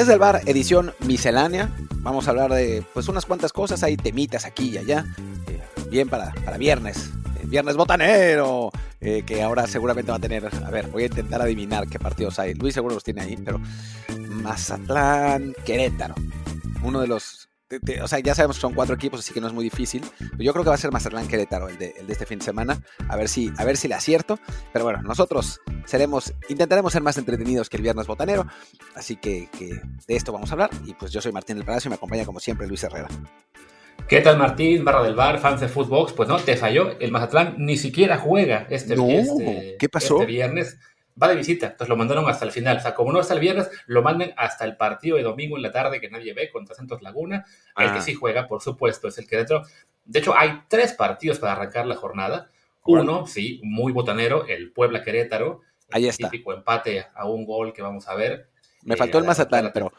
Desde el bar, edición miscelánea. Vamos a hablar de pues unas cuantas cosas, hay temitas aquí y allá. Eh, bien para, para viernes. Eh, viernes botanero. eh, que ahora seguramente va a tener. A ver, voy a intentar adivinar qué partidos hay. Luis seguro los tiene ahí, pero. Mazatlán, Querétaro. Uno de los. O sea, ya sabemos que son cuatro equipos, así que no es muy difícil. Pero yo creo que va a ser Mazatlán Querétaro el de, el de este fin de semana. A ver si, a ver si le acierto. Pero bueno, nosotros seremos, intentaremos ser más entretenidos que el viernes botanero. Así que, que de esto vamos a hablar. Y pues yo soy Martín del Palacio y me acompaña como siempre Luis Herrera. ¿Qué tal Martín, barra del bar, fans de Footbox? Pues no, te falló. El Mazatlán ni siquiera juega este, No, este- ¿qué pasó? este viernes. Va de visita, entonces lo mandaron hasta el final. O sea, como no hasta el viernes, lo mandan hasta el partido de domingo en la tarde que nadie ve contra Santos Laguna. El Ah. que sí juega, por supuesto, es el Querétaro. De hecho, hay tres partidos para arrancar la jornada. Uno, sí, muy botanero, el Puebla Querétaro. Ahí está. Típico empate a un gol que vamos a ver. Me Eh, faltó el a Mazatlán, pero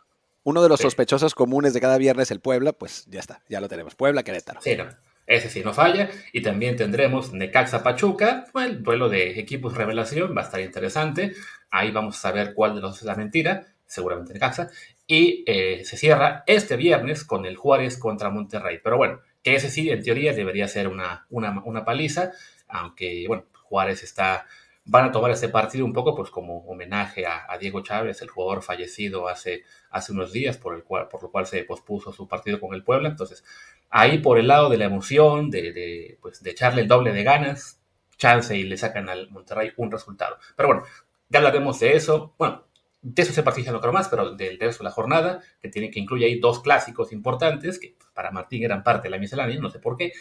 uno de los Sí. sospechosos comunes de cada viernes, el Puebla, pues ya está, ya lo tenemos. Puebla, Querétaro. Sí, no. Ese sí no falla. Y también tendremos Necaxa Pachuca, el duelo de equipos revelación, va a estar interesante. Ahí vamos a saber cuál de los es la mentira, seguramente Necaxa. Y eh, se cierra este viernes con el Juárez contra Monterrey. Pero bueno, que ese sí, en teoría, debería ser una, una, una paliza, aunque, bueno, Juárez está... Van a tomar este partido un poco pues como homenaje a, Diego Chávez, el jugador fallecido hace, hace unos días, por, el cual, por lo cual se pospuso su partido con el Puebla. Entonces, ahí por el lado de la emoción, de, de, pues, de echarle el doble de ganas, chance y le sacan al Monterrey un resultado. Pero bueno, ya hablaremos de eso. Bueno, de eso se participa no creo más, pero del resto de la jornada, que tiene que incluye ahí dos clásicos importantes, que para Martín eran parte de la miscelánea, no sé por qué,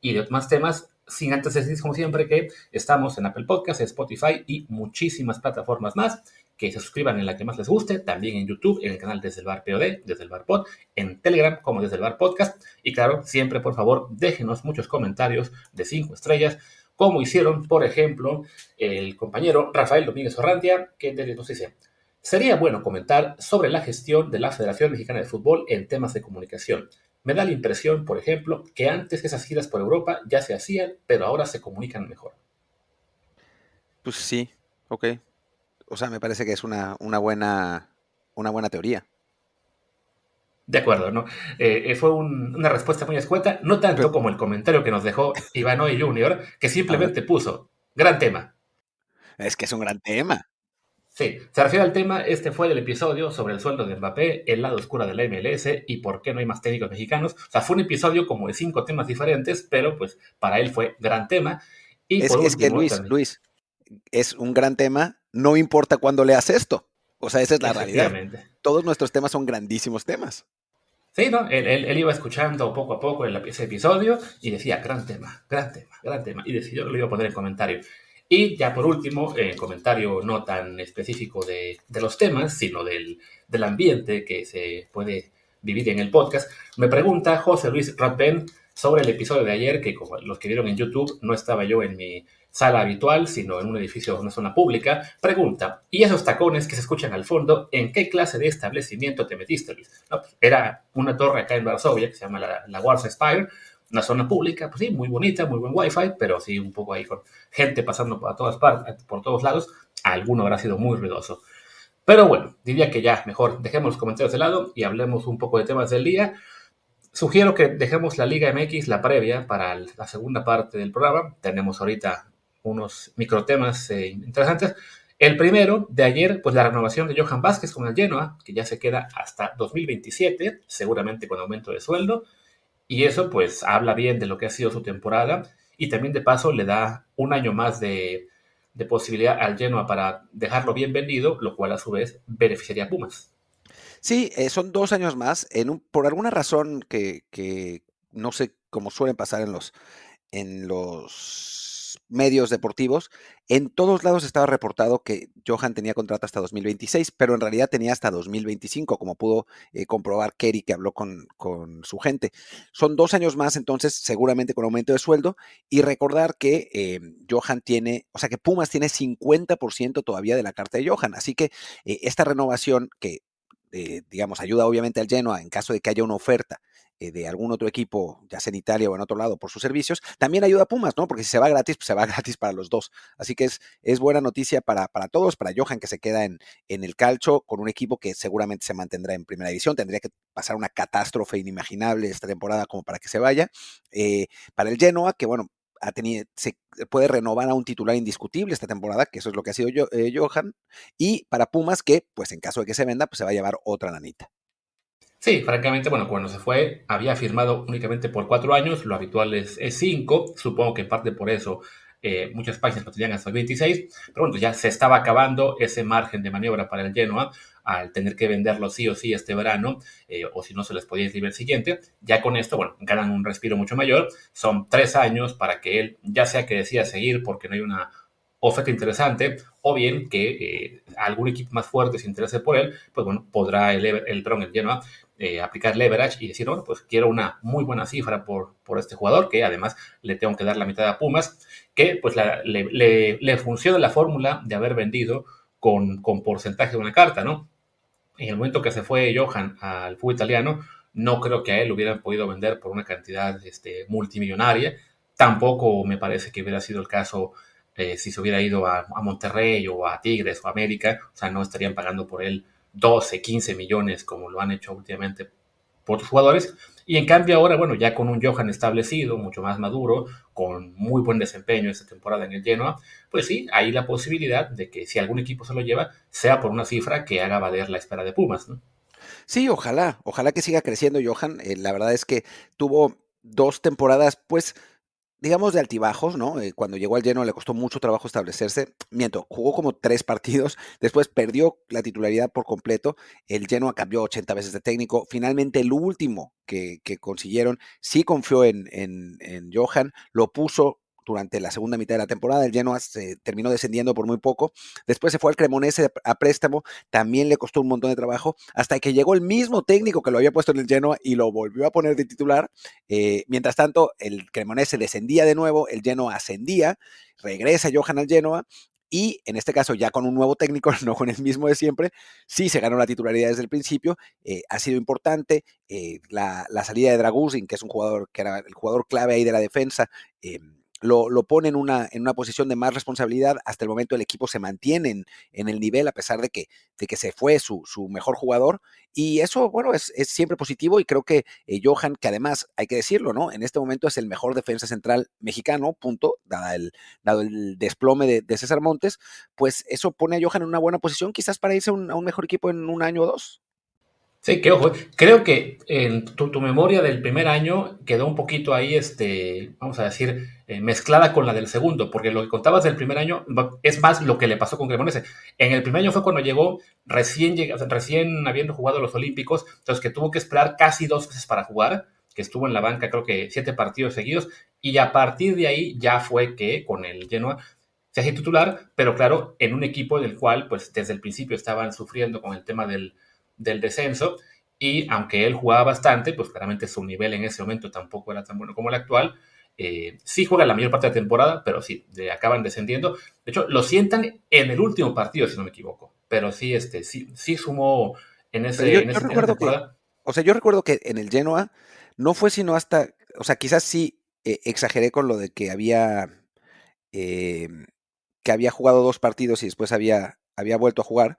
y de más temas, sin antes decir, como siempre, que estamos en Apple Podcasts, Spotify y muchísimas plataformas más. Que se suscriban en la que más les guste, también en YouTube, en el canal Desde el Bar POD, Desde el Bar Pod, en Telegram como Desde el Bar Podcast. Y claro, siempre por favor déjenos muchos comentarios de cinco estrellas, como hicieron, por ejemplo, el compañero Rafael Domínguez Orrantia, que nos dice, sería bueno comentar sobre la gestión de la Federación Mexicana de Fútbol en temas de comunicación. Me da la impresión, por ejemplo, que antes esas giras por Europa ya se hacían, pero ahora se comunican mejor. Pues sí, ok. O sea, me parece que es una, una buena, una buena teoría. De acuerdo, ¿no? Eh, eh, fue un- una respuesta muy escueta, no tanto Pero- como el comentario que nos dejó Iván Hoy Jr., que simplemente puso, gran tema. Es que es un gran tema. Sí, se refiere al tema, este fue el episodio sobre el sueldo de Mbappé, el lado oscuro de la MLS y por qué no hay más técnicos mexicanos. O sea, fue un episodio como de cinco temas diferentes, pero pues para él fue gran tema. Y Es, por es que último, Luis, también- Luis, es un gran tema, no importa cuándo leas esto. O sea, esa es la realidad. Todos nuestros temas son grandísimos temas. Sí, ¿no? Él, él- él iba escuchando poco a poco el- ese episodio y decía, gran tema, gran tema, gran tema. Y decidió que lo iba a poner en comentario. Y ya por último, en comentario no tan específico de, de los temas, sino del, del ambiente que se puede vivir en el podcast, me pregunta José Luis Ratben sobre el episodio de ayer, que como los que vieron en YouTube, no estaba yo en mi sala habitual, sino en un edificio, una zona pública, pregunta, ¿y esos tacones que se escuchan al fondo, en qué clase de establecimiento te metiste, Luis? No, pues, era una torre acá en Varsovia, que se llama la, la Warsaw Spire, una zona pública, pues sí, muy bonita, muy buen wifi, pero sí un poco ahí con gente pasando por todas partes, por todos lados, alguno habrá sido muy ruidoso. Pero bueno, diría que ya mejor dejemos los comentarios de lado y hablemos un poco de temas del día. Sugiero que dejemos la Liga MX, la previa, para la segunda parte del programa. Tenemos ahorita unos microtemas eh, interesantes. El primero de ayer, pues la renovación de Johan Vázquez con el Genoa, que ya se queda hasta 2027, seguramente con aumento de sueldo. Y eso pues habla bien de lo que ha sido su temporada y también de paso le da un año más de, de posibilidad al Genoa para dejarlo bien vendido, lo cual a su vez beneficiaría a Pumas. Sí, eh, son dos años más. En un, por alguna razón que, que no sé cómo suelen pasar en los, en los medios deportivos, en todos lados estaba reportado que Johan tenía contrato hasta 2026, pero en realidad tenía hasta 2025, como pudo eh, comprobar Kerry, que habló con, con, su gente. Son dos años más, entonces, seguramente con aumento de sueldo. Y recordar que eh, Johan tiene, o sea, que Pumas tiene 50% todavía de la carta de Johan. Así que eh, esta renovación que digamos, ayuda obviamente al Genoa en caso de que haya una oferta eh, de algún otro equipo, ya sea en Italia o en otro lado, por sus servicios, también ayuda a Pumas, ¿no? Porque si se va gratis, pues se va gratis para los dos. Así que es, es buena noticia para, para todos, para Johan que se queda en, en el calcho con un equipo que seguramente se mantendrá en primera división. Tendría que pasar una catástrofe inimaginable esta temporada como para que se vaya. Eh, para el Genoa, que bueno, ha tenido, se puede renovar a un titular indiscutible esta temporada, que eso es lo que ha sido yo, eh, Johan, y para Pumas, que pues en caso de que se venda, pues se va a llevar otra lanita. Sí, francamente, bueno, cuando se fue había firmado únicamente por cuatro años, lo habitual es, cinco, supongo que en parte por eso eh, muchas páginas lo tenían hasta el 26, pero bueno, ya se estaba acabando ese margen de maniobra para el Genoa al tener que venderlo sí o sí este verano, eh, o si no se les podía inscribir el siguiente, ya con esto, bueno, ganan un respiro mucho mayor, son tres años para que él, ya sea que decida seguir porque no hay una oferta interesante, o bien que eh, algún equipo más fuerte se interese por él, pues bueno, podrá el, el, el Genoa eh, aplicar leverage y decir, bueno, pues quiero una muy buena cifra por, por este jugador, que además le tengo que dar la mitad a Pumas, que pues le, le, funciona la fórmula de haber vendido con, con porcentaje de una carta, ¿no? En el momento que se fue Johan al fútbol italiano, no creo que a él hubieran podido vender por una cantidad este, multimillonaria. Tampoco me parece que hubiera sido el caso eh, si se hubiera ido a, a, Monterrey o a Tigres o a América. O sea, no estarían pagando por él 12, 15 millones como lo han hecho últimamente por otros jugadores. Y en cambio ahora, bueno, ya con un Johan establecido, mucho más maduro, con muy buen desempeño esta temporada en el Genoa, pues sí, hay la posibilidad de que si algún equipo se lo lleva, sea por una cifra que haga valer la espera de Pumas, ¿no? Sí, ojalá, ojalá que siga creciendo Johan. Eh, la verdad es que tuvo dos temporadas, pues, digamos, de altibajos, ¿no? Eh, cuando llegó al lleno le costó mucho trabajo establecerse. Miento, jugó como tres partidos, después perdió la titularidad por completo. El lleno cambió 80 veces de técnico. Finalmente, el último que, consiguieron sí confió en, en, en Johan, lo puso durante la segunda mitad de la temporada. El Genoa se terminó descendiendo por muy poco. Después se fue al Cremonese a préstamo. También le costó un montón de trabajo. Hasta que llegó el mismo técnico que lo había puesto en el Genoa y lo volvió a poner de titular. Eh, mientras tanto, el Cremonese descendía de nuevo. El Genoa ascendía. Regresa Johan al Genoa y en este caso ya con un nuevo técnico, no con el mismo de siempre, sí se ganó la titularidad desde el principio, eh, ha sido importante, eh, la, salida de Dragusin, que es un jugador que era el jugador clave ahí de la defensa, lo, lo, pone en una, en una posición de más responsabilidad. Hasta el momento el equipo se mantiene en, el nivel a pesar de que, de que se fue su, su mejor jugador. Y eso, bueno, es, es siempre positivo y creo que eh, Johan, que además hay que decirlo, ¿no? En este momento es el mejor defensa central mexicano, punto, dado el, dado el desplome de, César Montes, pues eso pone a Johan en una buena posición quizás para irse a un mejor equipo en un año o dos. Sí, que ojo, creo que en tu, memoria del primer año quedó un poquito ahí, este, vamos a decir, eh, mezclada con la del segundo, porque lo que contabas del primer año es más lo que le pasó con Cremonese. En el primer año fue cuando llegó recién, recién habiendo jugado los Olímpicos, entonces que tuvo que esperar casi dos veces para jugar, que estuvo en la banca creo que siete partidos seguidos, y a partir de ahí ya fue que con el Genoa se hacía titular, pero claro, en un equipo del cual pues desde el principio estaban sufriendo con el tema del del descenso y aunque él jugaba bastante, pues claramente su nivel en ese momento tampoco era tan bueno como el actual. Eh, sí juega la mayor parte de la temporada, pero sí, acaban descendiendo. De hecho, lo sientan en el último partido, si no me equivoco. Pero sí, este, sí, sí sumó en ese, en temporada. o sea, yo recuerdo que en el Genoa no fue sino hasta, o sea, quizás sí eh, exageré con lo de que había eh, que había jugado dos partidos y después había, había vuelto a jugar.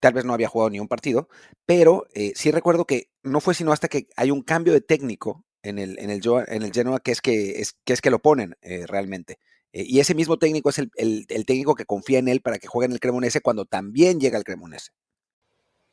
Tal vez no había jugado ni un partido, pero eh, sí recuerdo que no fue sino hasta que hay un cambio de técnico en el, en el, en el Genoa que es que, es, que, es que lo ponen eh, realmente. Eh, y ese mismo técnico es el, técnico que confía en él para que juegue en el Cremonese cuando también llega el Cremonese.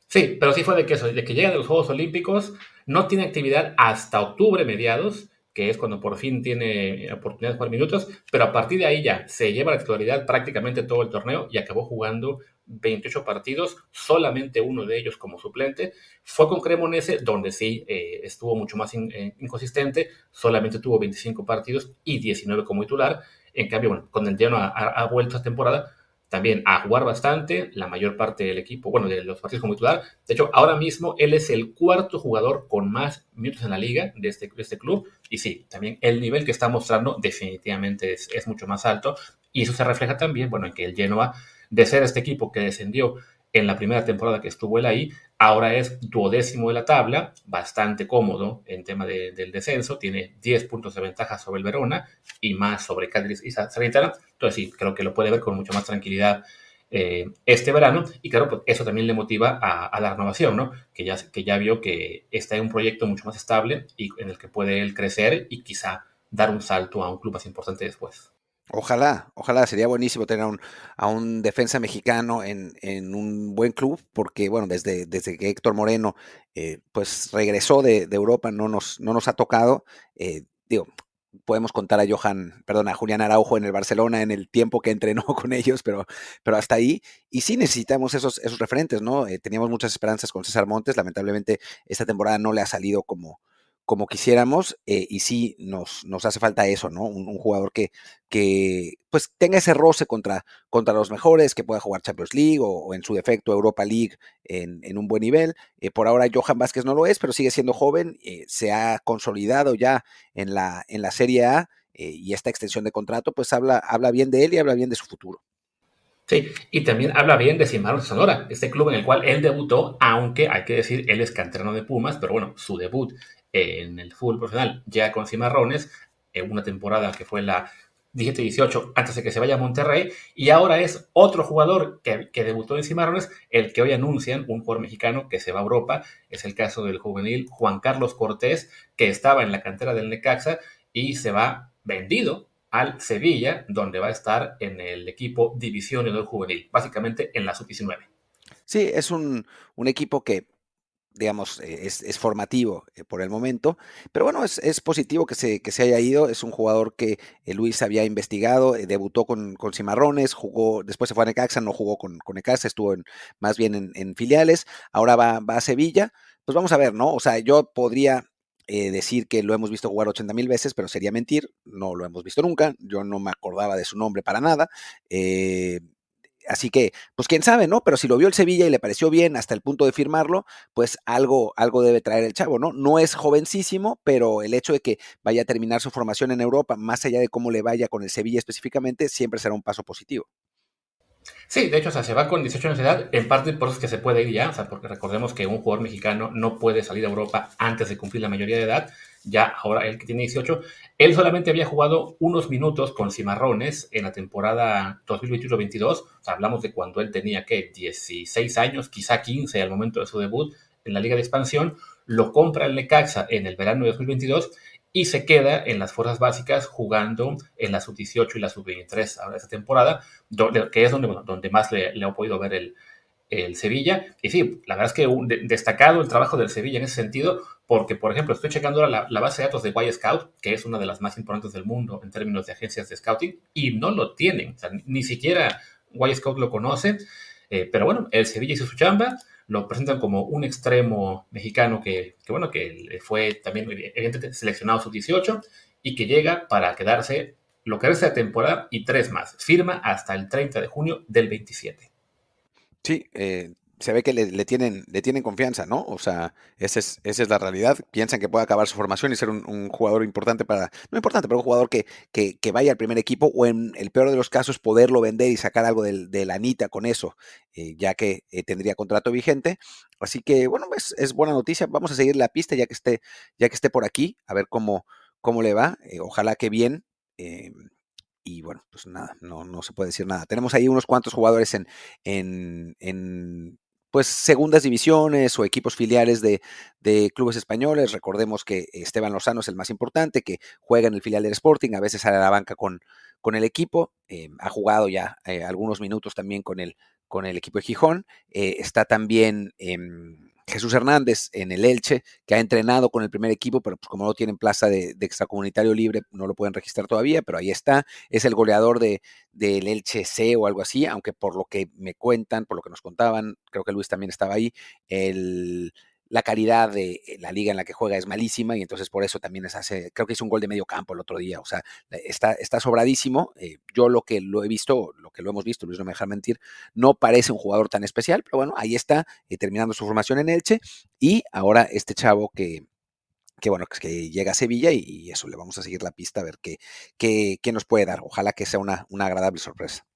Sí, pero sí fue de que eso, de que llega de los Juegos Olímpicos, no tiene actividad hasta octubre mediados, que es cuando por fin tiene oportunidad de jugar minutos, pero a partir de ahí ya se lleva la titularidad prácticamente todo el torneo y acabó jugando 28 partidos, solamente uno de ellos como suplente. Fue con Cremonese, donde sí eh, estuvo mucho más eh, inconsistente, solamente tuvo 25 partidos y 19 como titular. En cambio, bueno, con el lleno ha, vuelto a temporada también a jugar bastante, la mayor parte del equipo, bueno, de los partidos como titular. De hecho, ahora mismo él es el cuarto jugador con más minutos en la liga de este, de este club. Y sí, también el nivel que está mostrando definitivamente es, es mucho más alto. Y eso se refleja también, bueno, en que el Genoa de ser este equipo que descendió en la primera temporada que estuvo él ahí. Ahora es duodécimo de la tabla, bastante cómodo en tema del descenso, tiene 10 puntos de ventaja sobre el Verona y más sobre Cádiz y Salernitana. Entonces sí, creo que lo puede ver con mucho más tranquilidad eh, este verano y claro, pues eso también le motiva a, la renovación, ¿no? Que ya, que ya vio que está en un proyecto mucho más estable y en el que puede él crecer y quizá dar un salto a un club más importante después. Ojalá, ojalá, sería buenísimo tener a un, a un defensa mexicano en, en, un buen club, porque bueno, desde, desde que Héctor Moreno eh, pues regresó de, Europa no nos, no nos ha tocado, eh, digo, podemos contar a Johan, perdón, a Julián Araujo en el Barcelona en el tiempo que entrenó con ellos, pero, pero hasta ahí. Y sí necesitamos esos, esos referentes, ¿no? Eh, teníamos muchas esperanzas con César Montes, lamentablemente esta temporada no le ha salido como, como quisiéramos eh, y sí nos, nos hace falta eso, ¿no? Un, jugador que, que pues tenga ese roce contra, contra los mejores, que pueda jugar Champions League o, en su defecto Europa League en, en un buen nivel. Eh, por ahora Johan Vázquez no lo es, pero sigue siendo joven, eh, se ha consolidado ya en la, en la Serie A y esta extensión de contrato pues habla, habla bien de él y habla bien de su futuro. Sí, y también habla bien de Cimarrones Sonora, este club en el cual él debutó, aunque hay que decir, él es canterano de Pumas, pero bueno, su debut en el fútbol profesional ya con Cimarrones, en una temporada que fue la 17-18 antes de que se vaya a Monterrey, y ahora es otro jugador que, debutó en Cimarrones, el que hoy anuncian, un jugador mexicano que se va a Europa, es el caso del juvenil Juan Carlos Cortés, que estaba en la cantera del Necaxa y se va vendido al Sevilla, donde va a estar en el equipo División del Juvenil, básicamente en la sub-19. Sí, es un, un equipo que digamos, eh, es, formativo eh, por el momento. Pero bueno, es, positivo que se, que se, haya ido. Es un jugador que eh, Luis había investigado, debutó con, con, Cimarrones, jugó, después se fue a Necaxa, no jugó con, con Necaxa, estuvo en, más bien en, filiales. Ahora va, va, a Sevilla. Pues vamos a ver, ¿no? O sea, yo podría decir que lo hemos visto jugar 80 mil veces, pero sería mentir, no lo hemos visto nunca, yo no me acordaba de su nombre para nada, así que, pues quién sabe, ¿no? Pero si lo vio el Sevilla y le pareció bien hasta el punto de firmarlo, pues algo, algo debe traer el chavo, ¿no? No es jovencísimo, pero el hecho de que vaya a terminar su formación en Europa, más allá de cómo le vaya con el Sevilla específicamente, siempre será un paso positivo. Sí, de hecho, o sea, se va con 18 años de edad, en parte por eso es que se puede ir ya, o sea, porque recordemos que un jugador mexicano no puede salir a Europa antes de cumplir la mayoría de edad, ya ahora él que tiene 18, él solamente había jugado unos minutos con Cimarrones en la temporada 2021-22, o sea, hablamos de cuando él tenía, ¿qué? 16 años, quizá 15 al momento de su debut en la Liga de Expansión, lo compra el Necaxa en el verano de 2022 y se queda en las fuerzas básicas jugando en la sub-18 y la sub-23 ahora esta temporada, que es donde, donde más le, he podido ver el, el, Sevilla. Y sí, la verdad es que destacado el trabajo del Sevilla en ese sentido, porque, por ejemplo, estoy checando ahora la, base de datos de Y Scout, que es una de las más importantes del mundo en términos de agencias de scouting, y no lo tienen, ni siquiera Y Scout lo conoce, eh, pero bueno, el Sevilla hizo su chamba, lo presentan como un extremo mexicano que, bueno, que fue también evidentemente seleccionado sub-18 y que llega para quedarse lo que resta de temporada y tres más. Firma hasta el 30 de junio del 27. Sí, eh, se ve que le, tienen, le tienen confianza, ¿no? O sea, esa es, esa es la realidad. Piensan que puede acabar su formación y ser un, jugador importante para, no importante, pero un jugador que, que, vaya al primer equipo o en el peor de los casos poderlo vender y sacar algo de, la anita con eso, eh, ya que eh, tendría contrato vigente. Así que, bueno, es, es, buena noticia. Vamos a seguir la pista ya que esté, ya que esté por aquí, a ver cómo, cómo le va. Ojalá que bien y bueno, pues nada, no, no se puede decir nada. Tenemos ahí unos cuantos jugadores en, en, en pues segundas divisiones o equipos filiales de, clubes españoles. Recordemos que Esteban Lozano es el más importante, que juega en el filial del Sporting, a veces sale a la banca con, con el equipo, eh, ha jugado ya eh, algunos minutos también con el, con el equipo de Gijón, eh, está también... Jesús Hernández en el Elche, que ha entrenado con el primer equipo, pero pues como no tienen plaza de, extracomunitario libre, no lo pueden registrar todavía, pero ahí está. Es el goleador de, del Elche C o algo así, aunque por lo que me cuentan, por lo que nos contaban, creo que Luis también estaba ahí, el la calidad de eh, la liga en la que juega es malísima y entonces por eso también es hace, creo que hizo un gol de medio campo el otro día, o sea, está, está sobradísimo. Eh, yo lo que lo he visto, lo que lo hemos visto, Luis no me deja mentir, no parece un jugador tan especial, pero bueno, ahí está, eh, terminando su formación en Elche y ahora este chavo que, que bueno, que llega a Sevilla y, eso, le vamos a seguir la pista a ver qué, qué, qué, nos puede dar. Ojalá que sea una, una agradable sorpresa.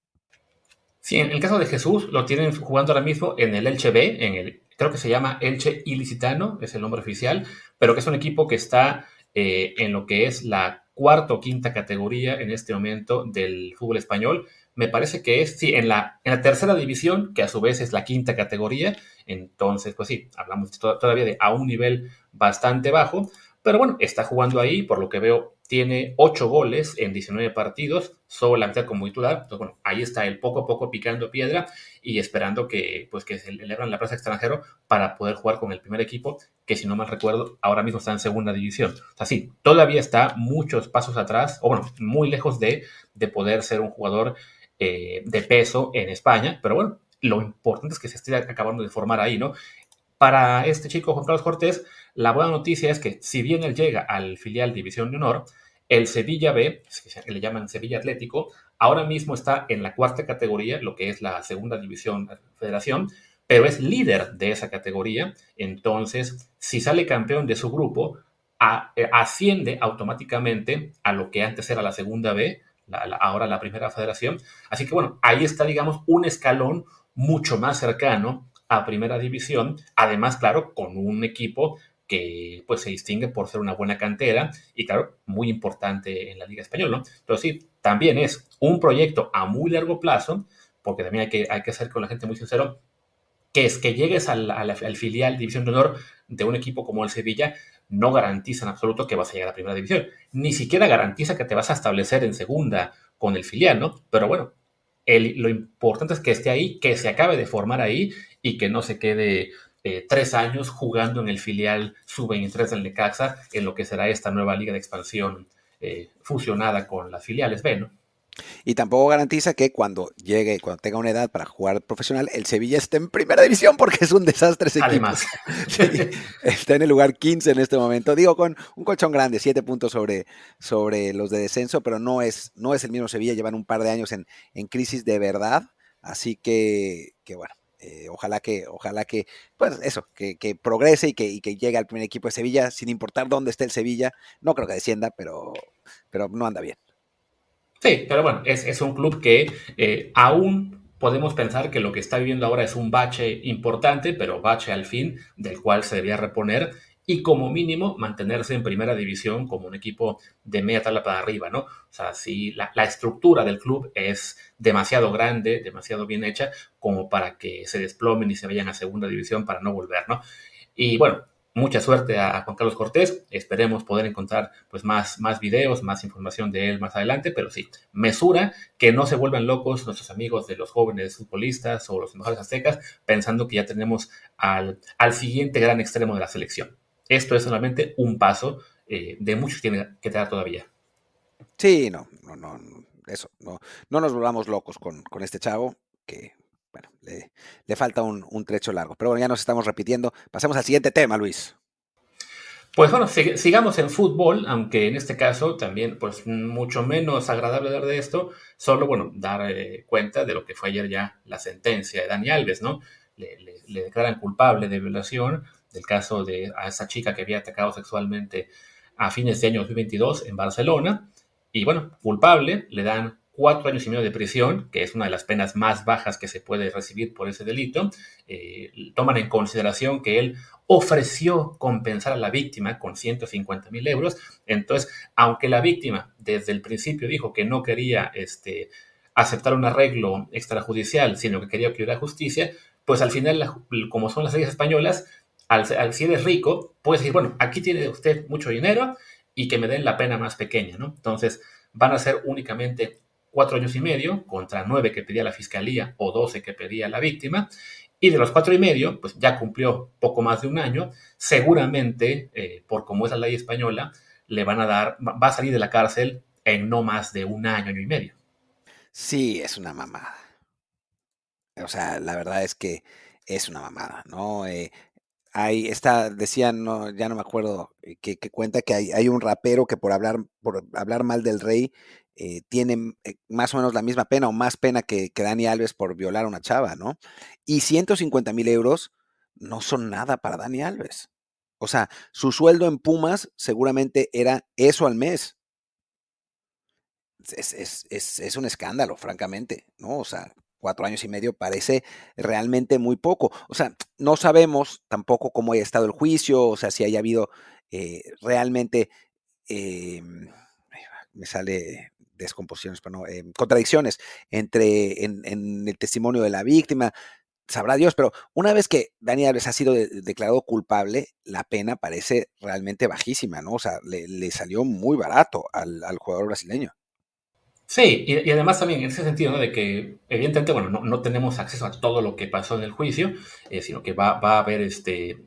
Sí, en el caso de Jesús lo tienen jugando ahora mismo en el Elche B, en el, creo que se llama Elche Ilicitano, es el nombre oficial, pero que es un equipo que está eh, en lo que es la cuarta o quinta categoría en este momento del fútbol español. Me parece que es, sí, en la, en la tercera división, que a su vez es la quinta categoría. Entonces, pues sí, hablamos todavía de a un nivel bastante bajo, pero bueno, está jugando ahí, por lo que veo, tiene 8 goles en 19 partidos, solo la mitad como titular. Entonces, bueno, ahí está él poco a poco picando piedra y esperando que, pues, que se le abran la plaza extranjero para poder jugar con el primer equipo, que si no mal recuerdo, ahora mismo está en segunda división. O sea, sí, todavía está muchos pasos atrás, o bueno, muy lejos de, de poder ser un jugador eh, de peso en España, pero bueno, lo importante es que se esté acabando de formar ahí, ¿no? Para este chico Juan Carlos Cortés, la buena noticia es que si bien él llega al filial División de Honor, el Sevilla B, que le llaman Sevilla Atlético, ahora mismo está en la cuarta categoría, lo que es la segunda división federación, pero es líder de esa categoría. Entonces, si sale campeón de su grupo, eh, asciende automáticamente a lo que antes era la segunda B, ahora la primera federación. Así que bueno, ahí está, digamos, un escalón mucho más cercano a primera división, además, claro, con un equipo que pues se distingue por ser una buena cantera y claro, muy importante en la Liga Española, ¿no? Entonces sí, también es un proyecto a muy largo plazo, porque también hay que, hay que ser con la gente muy sincero, que es que llegues al, al, filial División de Honor de un equipo como el Sevilla, no garantiza en absoluto que vas a llegar a primera división. Ni siquiera garantiza que te vas a establecer en segunda con el filial, ¿no? Pero bueno, lo importante es que esté ahí, que se acabe de formar ahí y que no se quede eh, tres años jugando en el filial sub-23 del Necaxa, en lo que será esta nueva liga de expansión eh, fusionada con las filiales B, ¿no? Y tampoco garantiza que cuando llegue, cuando tenga una edad para jugar profesional, el Sevilla esté en primera división porque es un desastre ese Además. está en el lugar 15 en este momento. Digo, con un colchón grande, siete puntos sobre, sobre los de descenso, pero no es, no es el mismo Sevilla. Llevan un par de años en, en crisis de verdad. Así que, que bueno, eh, ojalá que, ojalá que, pues eso, que, progrese y que, llegue al primer equipo de Sevilla, sin importar dónde esté el Sevilla. No creo que descienda, pero, pero no anda bien. Sí, pero bueno, es, un club que eh, aún podemos pensar que lo que está viviendo ahora es un bache importante, pero bache al fin, del cual se debía reponer y como mínimo mantenerse en primera división como un equipo de media tabla para arriba, ¿no? O sea, si la, estructura del club es demasiado grande, demasiado bien hecha, como para que se desplomen y se vayan a segunda división para no volver, ¿no? Y bueno, mucha suerte a Juan Carlos Cortés. Esperemos poder encontrar pues más, más videos, más información de él más adelante, pero sí, mesura que no se vuelvan locos nuestros amigos de los jóvenes futbolistas o los mejores aztecas pensando que ya tenemos al, al siguiente gran extremo de la selección. Esto es solamente un paso eh, de muchos que tienen que dar todavía. Sí, no, no, no, eso, no, no nos volvamos locos con, este chavo, que, bueno, le, falta un, trecho largo. Pero bueno, ya nos estamos repitiendo. Pasemos al siguiente tema, Luis. Pues bueno, sigamos en fútbol, aunque en este caso también, pues mucho menos agradable hablar de esto, solo, bueno, dar eh, cuenta de lo que fue ayer ya la sentencia de Dani Alves, ¿no? Le, le declaran culpable de violación, del caso de a esa chica que había atacado sexualmente a fines de año 2022 en Barcelona. Y bueno, culpable, le dan cuatro años y medio de prisión, que es una de las penas más bajas que se puede recibir por ese delito. Eh, toman en consideración que él ofreció compensar a la víctima con 150 mil euros. Entonces, aunque la víctima desde el principio dijo que no quería este, aceptar un arreglo extrajudicial, sino que quería que hubiera justicia, pues al final, como son las leyes españolas, al, si eres rico, puedes decir, bueno, aquí tiene usted mucho dinero y que me den la pena más pequeña, ¿no? Entonces, van a ser únicamente cuatro años y medio contra nueve que pedía la fiscalía o doce que pedía la víctima. Y de los cuatro y medio, pues ya cumplió poco más de un año. Seguramente, eh, por como es la ley española, le van a dar, va a salir de la cárcel en no más de un año, año y medio. Sí, es una mamada. O sea, la verdad es que es una mamada, ¿no? Eh, hay esta, decían, no, ya no me acuerdo, eh, que, cuenta que hay, hay, un rapero que por hablar, por hablar mal del rey eh, tiene eh, más o menos la misma pena o más pena que, Dani Alves por violar a una chava, ¿no? Y 150 mil euros no son nada para Dani Alves. O sea, su sueldo en Pumas seguramente era eso al mes. Es, es, es, es un escándalo, francamente, ¿no? O sea, cuatro años y medio parece realmente muy poco. O sea, no sabemos tampoco cómo haya estado el juicio, o sea, si haya habido eh, realmente, eh, me sale descomposiciones, pero no, eh, contradicciones entre en, el testimonio de la víctima, sabrá Dios, pero una vez que Dani Alves ha sido de, declarado culpable, la pena parece realmente bajísima, ¿no? O sea, le, salió muy barato al, jugador brasileño. Sí, y, y, además también en ese sentido, ¿no? De que evidentemente, bueno, no, no, tenemos acceso a todo lo que pasó en el juicio, eh, sino que va, va, a haber, este,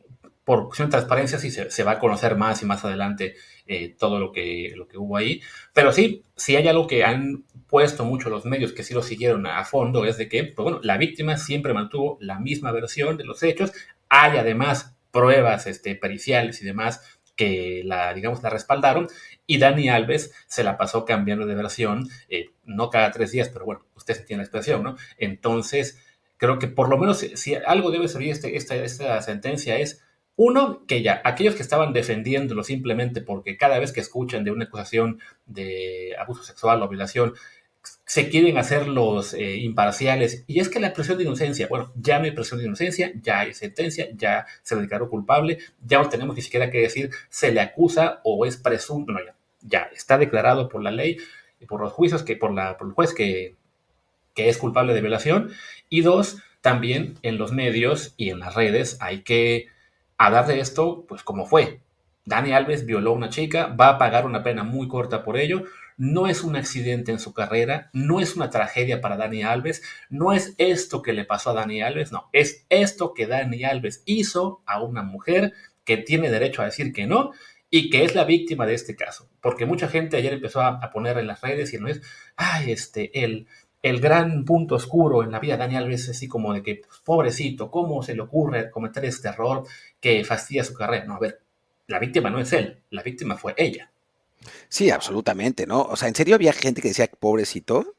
por cuestión de transparencia, sí se, va a conocer más y más adelante eh, todo lo que, lo que hubo ahí. Pero sí, sí hay algo que han puesto mucho los medios que sí lo siguieron a fondo, es de que, pues bueno, la víctima siempre mantuvo la misma versión de los hechos. Hay además pruebas este, periciales y demás que la, digamos, la respaldaron, y Dani Alves se la pasó cambiando de versión, eh, no cada tres días, pero bueno, usted se tiene la expresión, ¿no? Entonces, creo que por lo menos si algo debe servir este, esta, esta sentencia es, uno, que ya aquellos que estaban defendiéndolo simplemente porque cada vez que escuchan de una acusación de abuso sexual o violación, se quieren hacer los eh, imparciales. Y es que la presión de inocencia, bueno, ya no hay presión de inocencia, ya hay sentencia, ya se declaró culpable, ya no tenemos ni siquiera que decir se le acusa o es presunto, no, ya, ya está declarado por la ley y por los juicios, que por, la, por el juez que, que es culpable de violación. Y dos, también en los medios y en las redes hay que hablar de esto, pues como fue. Dani Alves violó a una chica, va a pagar una pena muy corta por ello, no es un accidente en su carrera, no es una tragedia para Dani Alves, no es esto que le pasó a Dani Alves, no, es esto que Dani Alves hizo a una mujer que tiene derecho a decir que no y que es la víctima de este caso. Porque mucha gente ayer empezó a, poner en las redes y no es, ay, este, el, el gran punto oscuro en la vida de Dani Alves es así como de que, pues, pobrecito, ¿cómo se le ocurre cometer este error que fastidia su carrera? No, a ver, la víctima no es él, la víctima fue ella. Sí, absolutamente, ¿no? O sea, ¿en serio había gente que decía pobrecito?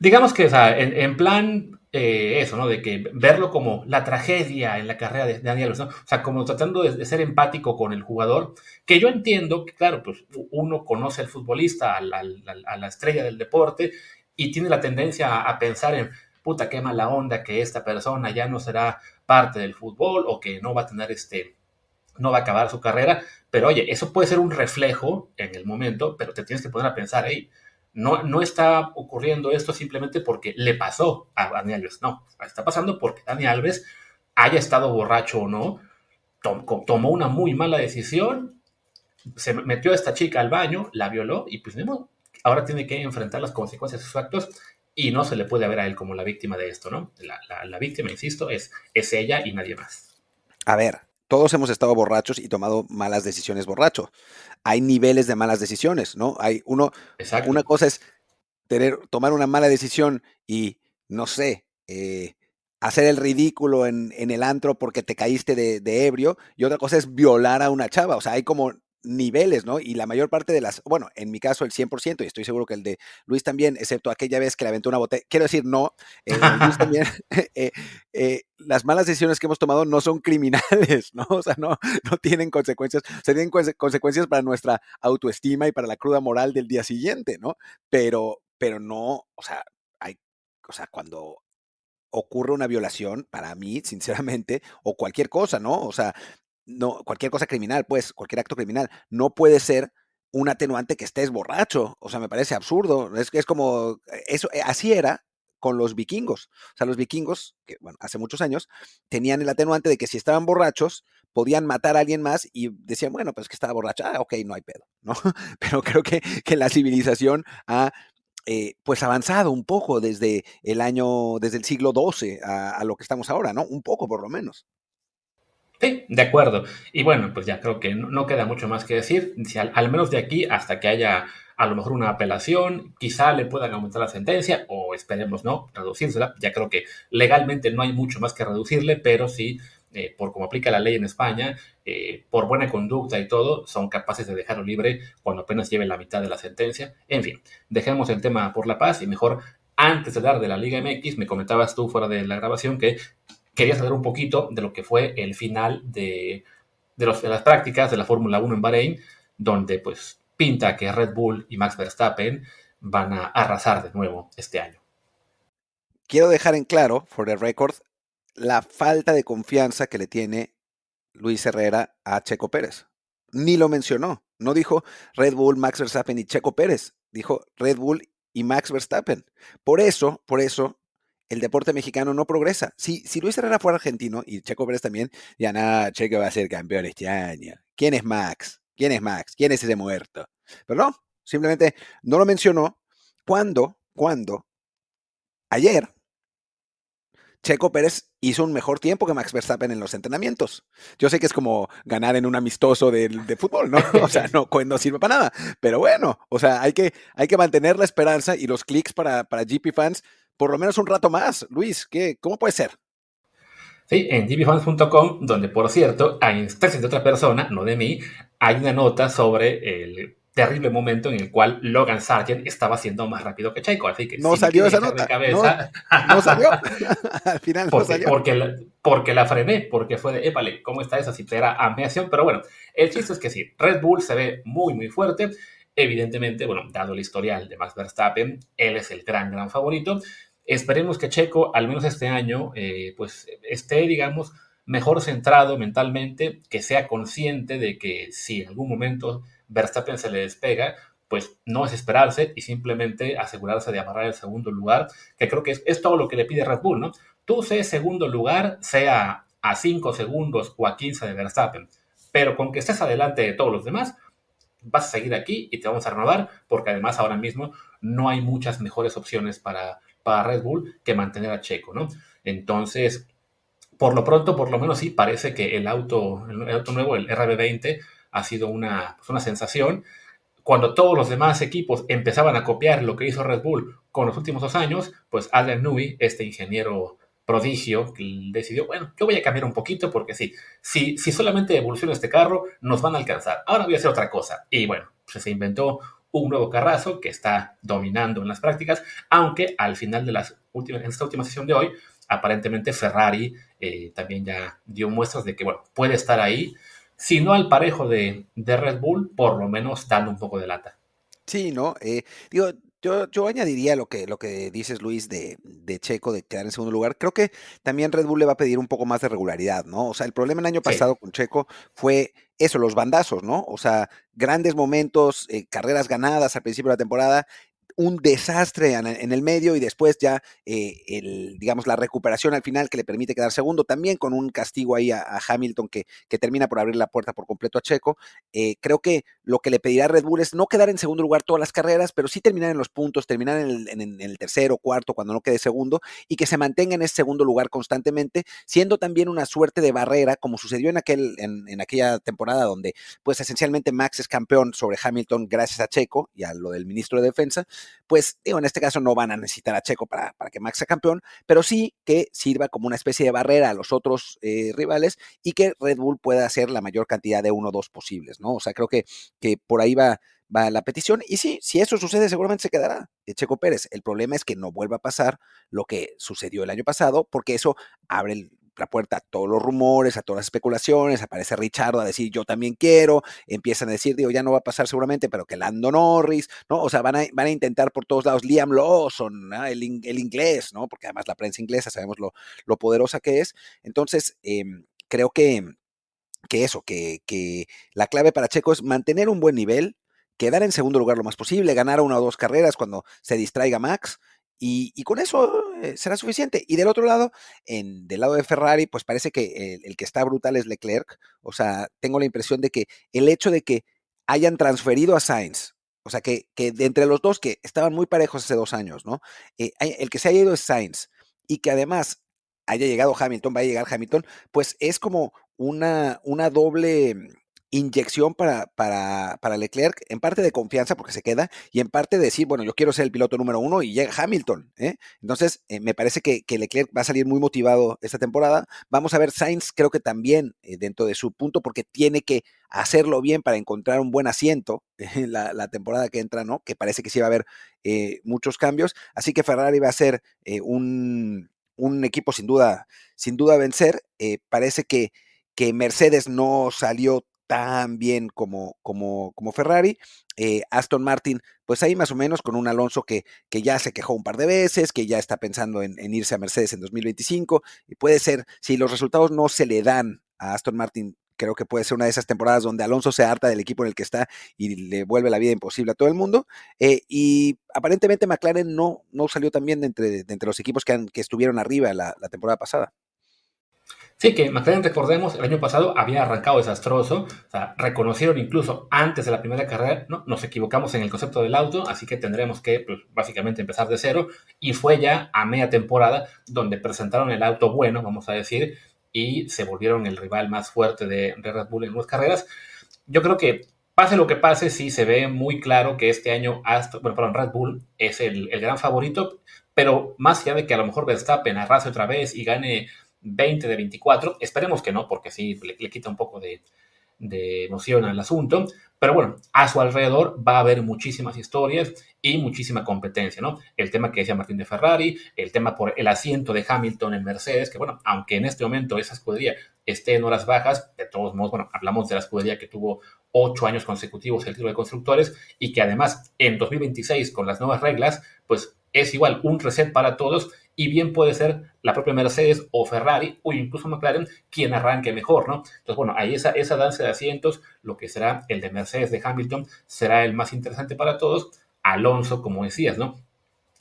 Digamos que, o sea, en, en plan, eh, eso, ¿no? De que verlo como la tragedia en la carrera de Daniel Alves, ¿no? O sea, como tratando de, de, ser empático con el jugador, que yo entiendo que, claro, pues uno conoce al futbolista, a la, a la estrella del deporte, y tiene la tendencia a, a pensar en, puta, qué mala onda que esta persona ya no será parte del fútbol o que no va a tener este, no va a acabar su carrera, pero oye, eso puede ser un reflejo en el momento, pero te tienes que poner a pensar ahí. No, no está ocurriendo esto simplemente porque le pasó a Dani Alves, no, está pasando porque Dani Alves haya estado borracho o no, tom, tomó una muy mala decisión, se metió a esta chica al baño, la violó y pues ahora tiene que enfrentar las consecuencias de sus actos y no se le puede ver a él como la víctima de esto, ¿no? La, la, la víctima, insisto, es, es ella y nadie más. A ver, todos hemos estado borrachos y tomado malas decisiones borracho. Hay niveles de malas decisiones, ¿no? Hay uno, Exacto. una cosa es tener, tomar una mala decisión y, no sé, eh, hacer el ridículo en, en, el antro porque te caíste de, de, ebrio, y otra cosa es violar a una chava. O sea, hay como niveles, ¿no? Y la mayor parte de las, bueno, en mi caso el 100%, y estoy seguro que el de Luis también, excepto aquella vez que le aventó una botella, quiero decir, no, eh, Luis también, eh, eh, las malas decisiones que hemos tomado no son criminales, ¿no? O sea, no, no tienen consecuencias, o sea, tienen conse consecuencias para nuestra autoestima y para la cruda moral del día siguiente, ¿no? Pero, pero no, o sea, hay, o sea, cuando ocurre una violación, para mí, sinceramente, o cualquier cosa, ¿no? O sea, no, cualquier cosa criminal, pues, cualquier acto criminal, no puede ser un atenuante que estés borracho. O sea, me parece absurdo. Es, es como, eso, eh, así era con los vikingos. O sea, los vikingos, que bueno, hace muchos años, tenían el atenuante de que si estaban borrachos, podían matar a alguien más y decían, bueno, pues que estaba borracho, ah, ok, no hay pedo, ¿no? Pero creo que, que la civilización ha eh, pues avanzado un poco desde el año, desde el siglo XII a, a, lo que estamos ahora, ¿no? Un poco por lo menos. Sí, de acuerdo. Y bueno, pues ya creo que no, queda mucho más que decir. Si al, al, menos de aquí hasta que haya a lo mejor una apelación, quizá le puedan aumentar la sentencia o esperemos no, reducírsela. Ya creo que legalmente no hay mucho más que reducirle, pero sí, eh, por como aplica la ley en España, eh, por buena conducta y todo, son capaces de dejarlo libre cuando apenas lleve la mitad de la sentencia. En fin, dejemos el tema por la paz y mejor antes de hablar de la Liga MX, me comentabas tú fuera de la grabación que quería saber un poquito de lo que fue el final de, de, las prácticas de la Fórmula 1 en Bahrein, donde pues pinta que Red Bull y Max Verstappen van a arrasar de nuevo este año. quiero dejar en claro, for the record, la falta de confianza que le tiene Luis Herrera a Checo Pérez. Ni lo mencionó. No dijo Red Bull, Max Verstappen y Checo Pérez. Dijo Red Bull y Max Verstappen. Por eso, por eso, el deporte mexicano no progresa. Si, Luis Herrera fuera argentino y Checo Pérez también, ya nada, Checo va a ser campeón este año. ¿Quién es Max? ¿Quién es Max? ¿Quién es ese muerto? Pero no, simplemente no lo mencionó cuando, cuando ayer Checo Pérez hizo un mejor tiempo que Max Verstappen en los entrenamientos. Yo sé que es como ganar en un amistoso de, fútbol, ¿no? O sea, no, no, sirve para nada. Pero bueno, o sea, hay que, hay que mantener la esperanza y los clics para, para GP fans por lo menos un rato más. Luis, ¿qué, ¿cómo puede ser? Sí, en gpfans.com, donde por cierto, a instancias de otra persona, no de mí, hay una nota sobre el terrible momento en el cual Logan Sargent estaba siendo más rápido que Checo. Así que no salió esa nota. no, salió. Al final porque, no salió. Porque la, porque la frené, porque fue de, épale, ¿cómo está esa? Si era ampliación. Pero bueno, el chiste es que sí, Red Bull se ve muy, muy fuerte. Evidentemente, bueno, dado el historial de Max Verstappen, él es el gran, gran favorito. Esperemos que Checo, al menos este año, eh, pues esté, digamos, mejor centrado mentalmente, que sea consciente de que si en algún momento Verstappen se le despega, pues no desesperarse y simplemente asegurarse de amarrar el segundo lugar, que creo que es, todo lo que le pide Red Bull, ¿no? Tú sé segundo lugar, sea a 5 segundos o a 15 de Verstappen, pero con que estés adelante de todos los demás, vas a seguir aquí y te vamos a renovar, porque además ahora mismo no hay muchas mejores opciones para, para Red Bull que mantener a Checo, ¿no? Entonces, por lo pronto, por lo menos sí, parece que el auto, el auto nuevo, el RB20, ha sido una, pues, una sensación. Cuando todos los demás equipos empezaban a copiar lo que hizo Red Bull con los últimos dos años, pues Adrian Newey, este ingeniero prodigio, decidió, bueno, yo voy a cambiar un poquito porque sí, si, solamente evoluciona este carro, nos van a alcanzar. Ahora voy a hacer otra cosa. Y bueno, pues se inventó un nuevo carrazo que está dominando en las prácticas, aunque al final de las últimas, en esta última sesión de hoy, aparentemente Ferrari eh, también ya dio muestras de que, bueno, puede estar ahí si no al parejo de, Red Bull, por lo menos dando un poco de lata. Sí, ¿no? Eh, digo, yo, yo, añadiría lo que, lo que dices, Luis, de, de, Checo, de quedar en segundo lugar. Creo que también Red Bull le va a pedir un poco más de regularidad, ¿no? O sea, el problema el año pasado con Checo fue eso, los bandazos, ¿no? O sea, grandes momentos, eh, carreras ganadas al principio de la temporada un desastre en el medio y después ya, eh, el, digamos, la recuperación al final que le permite quedar segundo, también con un castigo ahí a, Hamilton que, que, termina por abrir la puerta por completo a Checo. Eh, creo que lo que le pedirá Red Bull es no quedar en segundo lugar todas las carreras, pero sí terminar en los puntos, terminar en el, en el tercero, cuarto, cuando no quede segundo, y que se mantenga en ese segundo lugar constantemente, siendo también una suerte de barrera, como sucedió en, aquel, en, en aquella temporada donde, pues esencialmente Max es campeón sobre Hamilton gracias a Checo y a lo del ministro de Defensa, pues digo, en este caso no van a necesitar a Checo para, para que Max sea campeón, pero sí que sirva como una especie de barrera a los otros eh, rivales y que Red Bull pueda hacer la mayor cantidad de uno o dos posibles, ¿no? O sea, creo que, que por ahí va, va la petición. Y sí, si eso sucede, seguramente se quedará Checo Pérez. El problema es que no vuelva a pasar lo que sucedió el año pasado, porque eso abre el, la puerta a todos los rumores, a todas las especulaciones, aparece Richard a decir yo también quiero, empiezan a decir, digo, ya no va a pasar seguramente, pero que Lando Norris, ¿no? O sea, van a, van a intentar por todos lados, Liam Lawson, el, el, inglés, ¿no? Porque además la prensa inglesa sabemos lo, lo poderosa que es. Entonces, eh, creo que, que eso, que, que la clave para Checo es mantener un buen nivel, quedar en segundo lugar lo más posible, ganar una o dos carreras cuando se distraiga Max y, con eso eh, será suficiente. Y del otro lado, en, del lado de Ferrari, pues parece que el, que está brutal es Leclerc. O sea, tengo la impresión de que el hecho de que hayan transferido a Sainz, o sea, que, que de entre los dos que estaban muy parejos hace dos años, ¿no? Eh, el que se haya ido es Sainz y que además haya llegado Hamilton, vaya a llegar Hamilton, pues es como una, una doble inyección para, para, para, Leclerc, en parte de confianza porque se queda, y en parte de decir, bueno, yo quiero ser el piloto número uno y llega Hamilton. ¿eh? Entonces, eh, me parece que, que, Leclerc va a salir muy motivado esta temporada. Vamos a ver Sainz, creo que también eh, dentro de su punto, porque tiene que hacerlo bien para encontrar un buen asiento en la, la temporada que entra, ¿no? Que parece que sí va a haber muchos cambios. Así que Ferrari va a ser un, un, equipo sin duda, sin duda vencer. parece que, que Mercedes no salió tan bien como, como, como Ferrari. Eh, Aston Martin, pues ahí más o menos con un Alonso que, que ya se quejó un par de veces, que ya está pensando en, irse a Mercedes en 2025. Y puede ser, si los resultados no se le dan a Aston Martin, creo que puede ser una de esas temporadas donde Alonso se harta del equipo en el que está y le vuelve la vida imposible a todo el mundo. Eh, y aparentemente McLaren no, no salió también de entre, de entre los equipos que, que estuvieron arriba la temporada pasada. Sí, que McLaren, recordemos, el año pasado había arrancado desastroso, o sea, reconocieron incluso antes de la primera carrera, ¿no? nos equivocamos en el concepto del auto, así que tendremos que pues, básicamente empezar de cero, y fue ya a media temporada donde presentaron el auto bueno, vamos a decir, y se volvieron el rival más fuerte de, Red Bull en las carreras. Yo creo que pase lo que pase, sí se ve muy claro que este año bueno, perdón, Red Bull es el, el, gran favorito, pero más allá de que a lo mejor Verstappen arrase otra vez y gane 20 de 24. Esperemos que no, porque sí le, quita un poco de, de, emoción al asunto. Pero bueno, a su alrededor va a haber muchísimas historias y muchísima competencia, ¿no? El tema que decía Martín de Ferrari, el tema por el asiento de Hamilton en Mercedes, que bueno, aunque en este momento esa escudería esté en horas bajas, de todos modos, bueno, hablamos de la escudería que tuvo ocho años consecutivos el título de constructores y que además en 2026 con las nuevas reglas, pues es igual un reset para todos y bien puede ser la propia Mercedes o Ferrari o incluso McLaren quien arranque mejor, ¿no? Entonces, bueno, ahí esa, esa danza de asientos, lo que será el de Mercedes de Hamilton, será el más interesante para todos. Alonso, como decías, ¿no?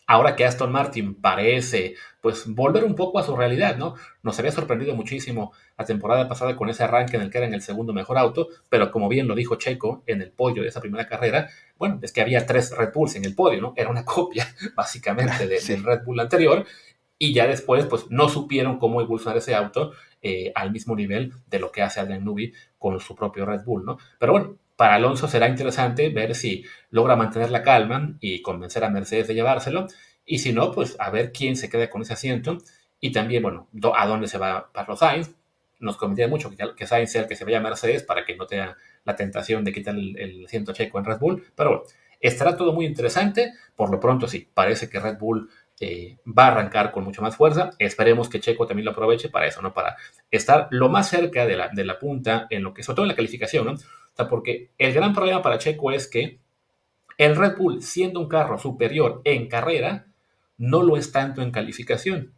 Ahora que Aston Martin parece, pues, volver un poco a su realidad, ¿no? Nos había sorprendido muchísimo la temporada pasada con ese arranque en el que era en el segundo mejor auto, pero como bien lo dijo Checo en el podio de esa primera carrera, bueno, es que había tres Red Bulls en el podio, ¿no? Era una copia, básicamente, de, sí. del Red Bull anterior, y ya después, pues, no supieron cómo evolucionar ese auto eh, al mismo nivel de lo que hace Adrian Newey con su propio Red Bull, ¿no? Pero bueno, para Alonso será interesante ver si logra mantener la calma y convencer a Mercedes de llevárselo. Y si no, pues a ver quién se queda con ese asiento. Y también, bueno, a dónde se va Carlos Sainz. Nos convendría mucho que, que Sainz sea el que se vaya a Mercedes para que no tenga la tentación de quitar el, el asiento checo en Red Bull. Pero bueno, estará todo muy interesante. Por lo pronto, sí, parece que Red Bull eh, va a arrancar con mucha más fuerza. Esperemos que Checo también lo aproveche para eso, ¿no? Para estar lo más cerca de la, punta en lo que, sobre todo en la calificación, ¿no? O sea, porque el gran problema para Checo es que el Red Bull, siendo un carro superior en carrera, no lo es tanto en calificación.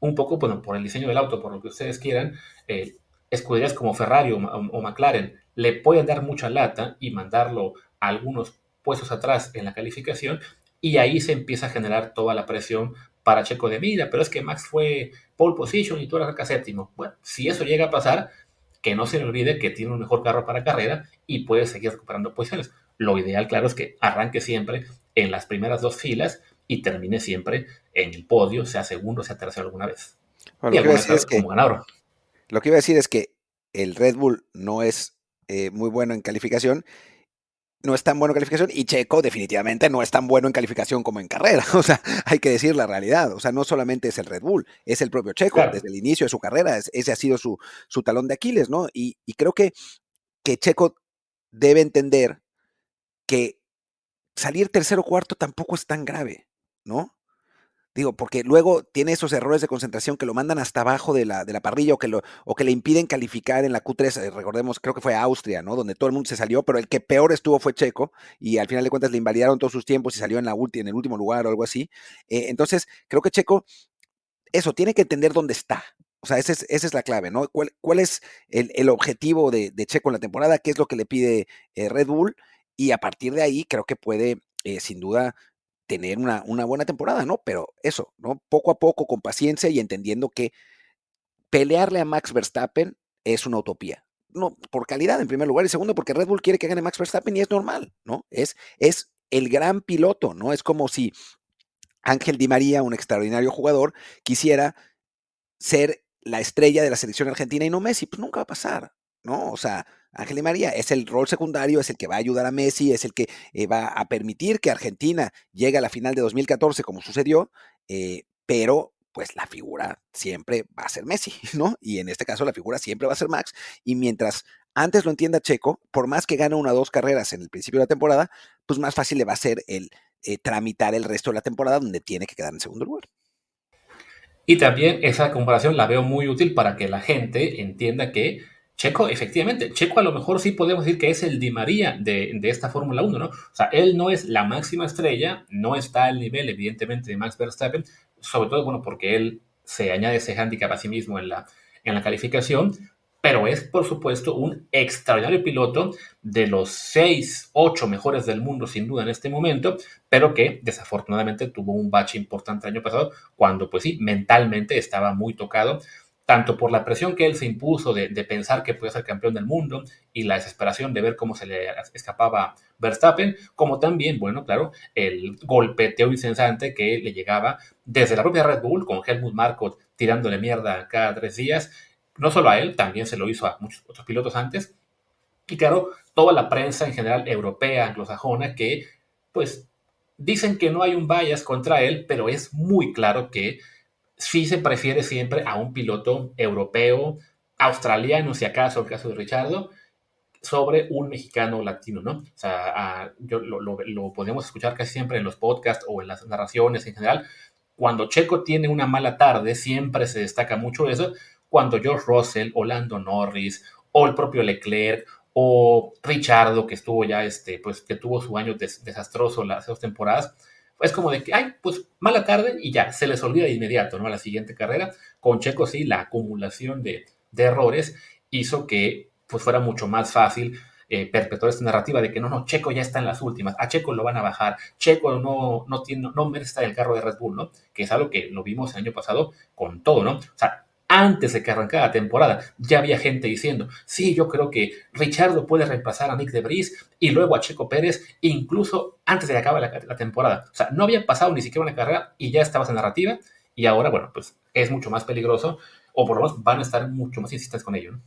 Un poco, bueno, por el diseño del auto, por lo que ustedes quieran, eh, escuderías como Ferrari o, McLaren le pueden dar mucha lata y mandarlo a algunos puestos atrás en la calificación y ahí se empieza a generar toda la presión para Checo de mira, pero es que Max fue pole position y tú eras acá séptimo. Bueno, si eso llega a pasar, que no se le olvide que tiene un mejor carro para carrera y puede seguir recuperando posiciones. Lo ideal, claro, es que arranque siempre en las primeras dos filas y termine siempre en el podio, sea segundo, sea tercero alguna vez. Bueno, y alguna vez es que, como ganador. Lo que iba a decir es que el Red Bull no es eh, muy bueno en calificación no es tan bueno en calificación y Checo definitivamente no es tan bueno en calificación como en carrera. O sea, hay que decir la realidad. O sea, no solamente es el Red Bull, es el propio Checo. Claro. Desde el inicio de su carrera, ese ha sido su, su talón de Aquiles, ¿no? Y, y creo que, que Checo debe entender que salir tercero o cuarto tampoco es tan grave, ¿no? Digo, porque luego tiene esos errores de concentración que lo mandan hasta abajo de la, de la parrilla o que, lo, o que le impiden calificar en la Q3. Eh, recordemos, creo que fue Austria, ¿no? Donde todo el mundo se salió, pero el que peor estuvo fue Checo y al final de cuentas le invalidaron todos sus tiempos y salió en, la en el último lugar o algo así. Eh, entonces, creo que Checo, eso, tiene que entender dónde está. O sea, esa es, es la clave, ¿no? ¿Cuál, cuál es el, el objetivo de, de, Checo en la temporada? ¿Qué es lo que le pide eh, Red Bull? Y a partir de ahí creo que puede, sin duda, tener una, una, buena temporada, ¿no? Pero eso, ¿no? Poco a poco, con paciencia y entendiendo que pelearle a Max Verstappen es una utopía. No, por calidad en primer lugar y segundo porque Red Bull quiere que gane Max Verstappen y es normal, ¿no? Es, es el gran piloto, ¿no? Es como si Ángel Di María, un extraordinario jugador, quisiera ser la estrella de la selección argentina y no Messi, pues nunca va a pasar, ¿no? O sea, Ángel Di María es el rol secundario, es el que va a ayudar a Messi, es el que eh, va a permitir que Argentina llegue a la final de 2014 como sucedió, eh, pero pues la figura siempre va a ser Messi, ¿no? Y en este caso la figura siempre va a ser Max, y mientras antes lo entienda Checo, por más que gane una o dos carreras en el principio de la temporada, pues más fácil le va a ser el eh, tramitar el resto de la temporada donde tiene que quedar en segundo lugar. Y también esa comparación la veo muy útil para que la gente entienda que Checo, efectivamente, Checo a lo mejor sí podemos decir que es el Di María de, de esta Fórmula 1, ¿no? O sea, él no es la máxima estrella, no está al nivel, evidentemente, de Max Verstappen, sobre todo, bueno, porque él se añade ese hándicap a sí mismo en la, en la calificación, pero es, por supuesto, un extraordinario piloto de los seis, ocho mejores del mundo, sin duda, en este momento, pero que desafortunadamente tuvo un bache importante el año pasado, cuando, pues sí, mentalmente estaba muy tocado tanto por la presión que él se impuso de, pensar que podía ser campeón del mundo y la desesperación de ver cómo se le escapaba Verstappen, como también, bueno, claro, el golpeteo incesante que le llegaba desde la propia Red Bull, con Helmut Marko tirándole mierda cada tres días, no solo a él, también se lo hizo a muchos otros pilotos antes, y claro, toda la prensa en general europea, anglosajona, que pues dicen que no hay un bias contra él, pero es muy claro que sí se prefiere siempre a un piloto europeo, australiano, si acaso, el caso de Richardo, sobre un mexicano latino, ¿no? O sea, yo lo, podemos escuchar casi siempre en los podcasts o en las narraciones en general. Cuando Checo tiene una mala tarde, siempre se destaca mucho eso. Cuando George Russell, o Lando Norris, o el propio Leclerc, o Richardo, que estuvo ya, este, pues, que tuvo su año desastroso las dos temporadas, es como de que, ay, pues mala tarde y ya, se les olvida de inmediato, ¿no? A la siguiente carrera. Con Checo sí, la acumulación de, errores hizo que pues fuera mucho más fácil eh, perpetuar esta narrativa de que no, no, Checo ya está en las últimas, a Checo lo van a bajar, Checo no, no, tiene, no merece estar el carro de Red Bull, ¿no? Que es algo que lo vimos el año pasado con todo, ¿no? O sea, antes de que arrancara la temporada, ya había gente diciendo, sí, yo creo que Richardo puede reemplazar a Nick de y luego a Checo Pérez, incluso antes de que acabe la, temporada. O sea, no había pasado ni siquiera una carrera y ya estabas en narrativa y ahora, bueno, pues es mucho más peligroso o por lo menos van a estar mucho más insistentes con ello, ¿no?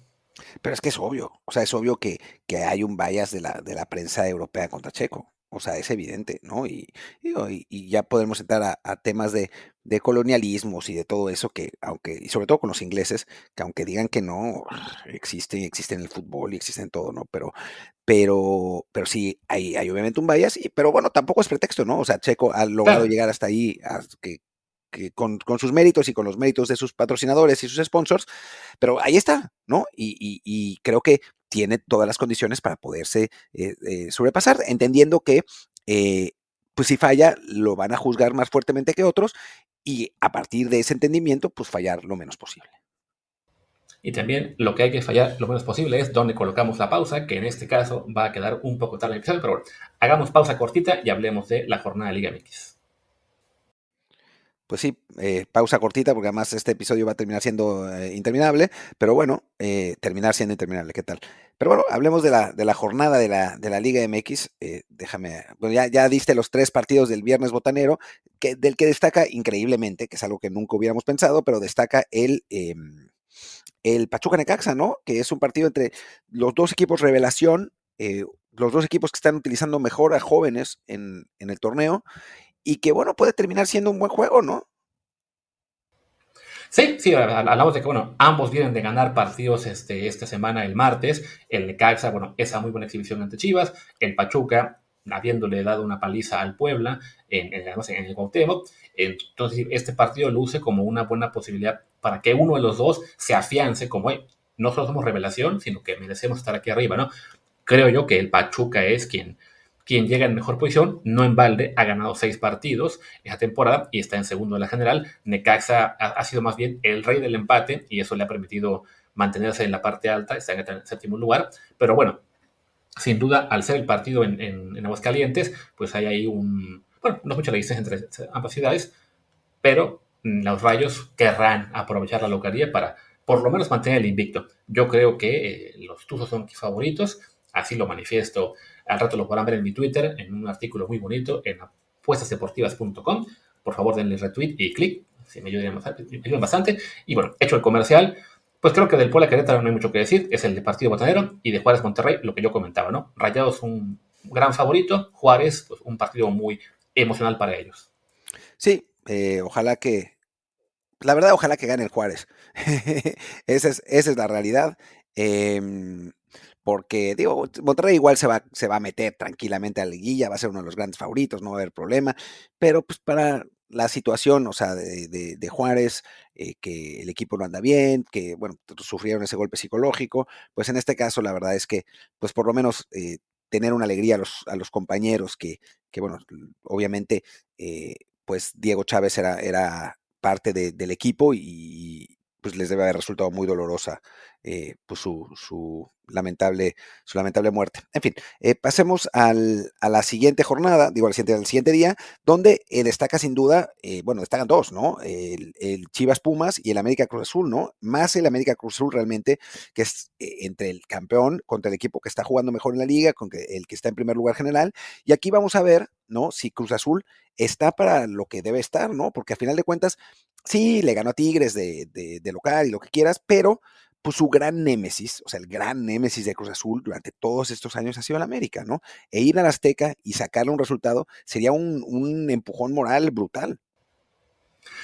Pero es que es obvio, o sea, es obvio que, que hay un bias de la, de la prensa europea contra Checo. O sea, es evidente, ¿no? Y, y, ya podemos entrar a, temas de, de, colonialismos y de todo eso que, aunque, y sobre todo con los ingleses, que aunque digan que no, existe, existe en el fútbol y existe en todo, ¿no? Pero, pero, pero sí, hay, hay obviamente un bias, y, pero bueno, tampoco es pretexto, ¿no? O sea, Checo ha logrado llegar hasta ahí, que, con, con, sus méritos y con los méritos de sus patrocinadores y sus sponsors, pero ahí está, ¿no? Y, y creo que tiene todas las condiciones para poderse eh, eh, sobrepasar, entendiendo que eh, pues si falla lo van a juzgar más fuertemente que otros y a partir de ese entendimiento pues fallar lo menos posible. Y también lo que hay que fallar lo menos posible es donde colocamos la pausa, que en este caso va a quedar un poco tarde el episodio, pero bueno, hagamos pausa cortita y hablemos de la jornada de Liga MX pues sí, eh, pausa cortita porque además este episodio va a terminar siendo eh, interminable, pero bueno, eh, terminar siendo interminable, ¿qué tal? Pero bueno, hablemos de la, de la jornada de la, de la Liga MX. déjame, bueno, ya, ya diste los tres partidos del viernes botanero, del que destaca increíblemente, que es algo que nunca hubiéramos pensado, pero destaca el, em, el Pachuca Necaxa, ¿no? Que es un partido entre los dos equipos revelación, los dos equipos que están utilizando mejor a jóvenes en, en el torneo y que bueno, puede terminar siendo un buen juego, ¿no? Sí, sí, hablamos de que, bueno, ambos vienen de ganar partidos este, esta semana, el martes. El Necaxa, bueno, esa muy buena exhibición ante Chivas. El Pachuca, habiéndole dado una paliza al Puebla, en, en, en el Cuauhtémoc. Entonces, este partido luce como una buena posibilidad para que uno de los dos se afiance como, no solo somos revelación, sino que merecemos estar aquí arriba, ¿no? Creo yo que el Pachuca es quien quien llega en mejor posición, no en balde, ha ganado seis partidos esa temporada y está en segundo de la general. Necaxa ha, sido más bien el rey del empate y eso le ha permitido mantenerse en la parte alta, está en el séptimo lugar. Pero bueno, sin duda, al ser el partido en, en, Aguascalientes, pues hay ahí un. Bueno, no es mucha la distancia entre ambas ciudades, pero los rayos querrán aprovechar la localidad para por lo menos mantener el invicto. Yo creo que eh, los Tuzos son favoritos, así lo manifiesto al rato lo podrán ver en mi Twitter, en un artículo muy bonito en apuestasdeportivas.com. Por favor, denle retweet y clic, si me ayudan, bastante. Y bueno, hecho el comercial, pues creo que del Puebla Querétaro no hay mucho que decir, es el de partido botanero, y de Juárez Monterrey, lo que yo comentaba, ¿no? Rayados un gran favorito, Juárez, pues un partido muy emocional para ellos. Sí, eh, ojalá que, la verdad, ojalá que gane el Juárez. esa, es, esa es la realidad. Eh, porque digo, Monterrey igual se va, se va a meter tranquilamente a la liguilla, va a ser uno de los grandes favoritos, no va a haber problema, pero pues para, la situación, o sea, de, Juárez, eh, que el equipo no anda bien, que, bueno, sufrieron ese golpe psicológico, pues en este caso la verdad es que, pues por lo menos eh, tener una alegría a los, a los compañeros que, que, bueno, obviamente, eh, pues Diego Chávez era, era parte del equipo y, pues les debe haber resultado muy dolorosa eh, pues su, su, lamentable, su lamentable muerte. En fin, eh, pasemos al, a la siguiente jornada, digo al siguiente, al siguiente día, donde eh, destaca sin duda, bueno, destacan dos, ¿no? El, Chivas Pumas y el América Cruz Azul, ¿no? Más el América Cruz Azul realmente, que es entre el campeón contra el equipo que está jugando mejor en la liga, con el que está en primer lugar general. Y aquí vamos a ver, ¿no? Si Cruz Azul está para lo que debe estar, ¿no? Porque a final de cuentas, sí, le ganó a Tigres de, de, local y lo que quieras, pero pues su gran némesis, o sea, el gran némesis de Cruz Azul durante todos estos años ha sido el América, ¿no? E ir a la Azteca y sacarle un resultado sería un, un empujón moral brutal.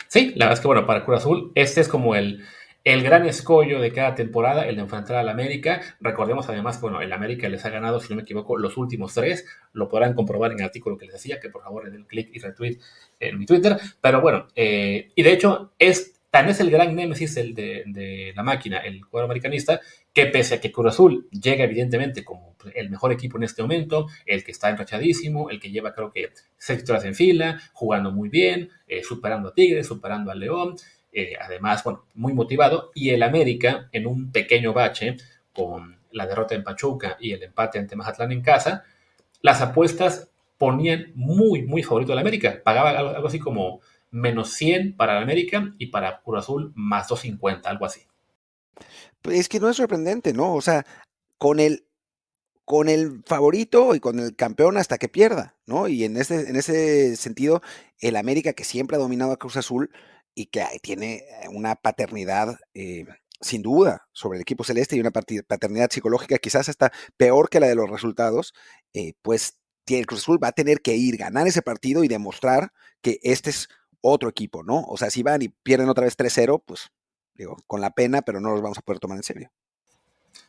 Sí, la verdad es que, bueno, para Cruz Azul, este es como el, el gran escollo de cada temporada, el de enfrentar al América. Recordemos además bueno, el América les ha ganado, si no me equivoco, los últimos tres. Lo podrán comprobar en el artículo que les decía, que por favor le den clic y retweet en mi Twitter. Pero bueno, eh, y de hecho, es, tan es el gran némesis el de, la máquina, el cuadro americanista, que pese a que Cruz Azul llega evidentemente como el mejor equipo en este momento, el que está enrachadísimo, el que lleva creo que seis victorias en fila, jugando muy bien, eh, superando a Tigres, superando al León, eh, además, bueno, muy motivado, y el América en un pequeño bache con la derrota en Pachuca y el empate ante Mazatlán en casa, las apuestas ponían muy, muy favorito al América. Pagaba algo, así como menos 100 para el América y para Cruz Azul más 250, algo así. Pues es que no es sorprendente, ¿no? O sea, con el, con el favorito y con el campeón hasta que pierda, ¿no? Y en ese, en ese sentido, el América que siempre ha dominado a Cruz Azul, y que tiene eh, una paternidad eh, sin duda sobre el equipo celeste y una paternidad psicológica quizás hasta peor que la de los resultados, eh, pues el Cruz Azul va a tener que ir, ganar ese partido y demostrar que este es otro equipo, ¿no? O sea, si van y pierden otra vez 3-0, pues digo, con la pena, pero no los vamos a poder tomar en serio.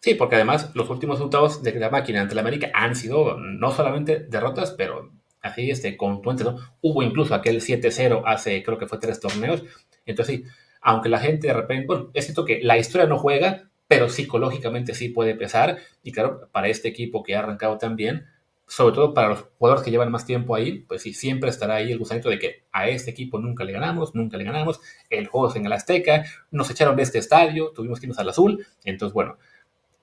Sí, porque además los últimos resultados de la máquina ante la América han sido no solamente derrotas, pero así este, contundente, ¿no? Hubo incluso aquel 7-0 hace, creo que fue tres torneos. Entonces, sí, aunque la gente de repente, bueno, es cierto que la historia no juega, pero psicológicamente sí puede pesar. Y claro, para este equipo que ha arrancado tan bien, sobre todo para los jugadores que llevan más tiempo ahí, pues sí, siempre estará ahí el gusanito de que a este equipo nunca le ganamos, nunca le ganamos, el juego es en el Azteca, nos echaron de este estadio, tuvimos que irnos al azul. Entonces, bueno,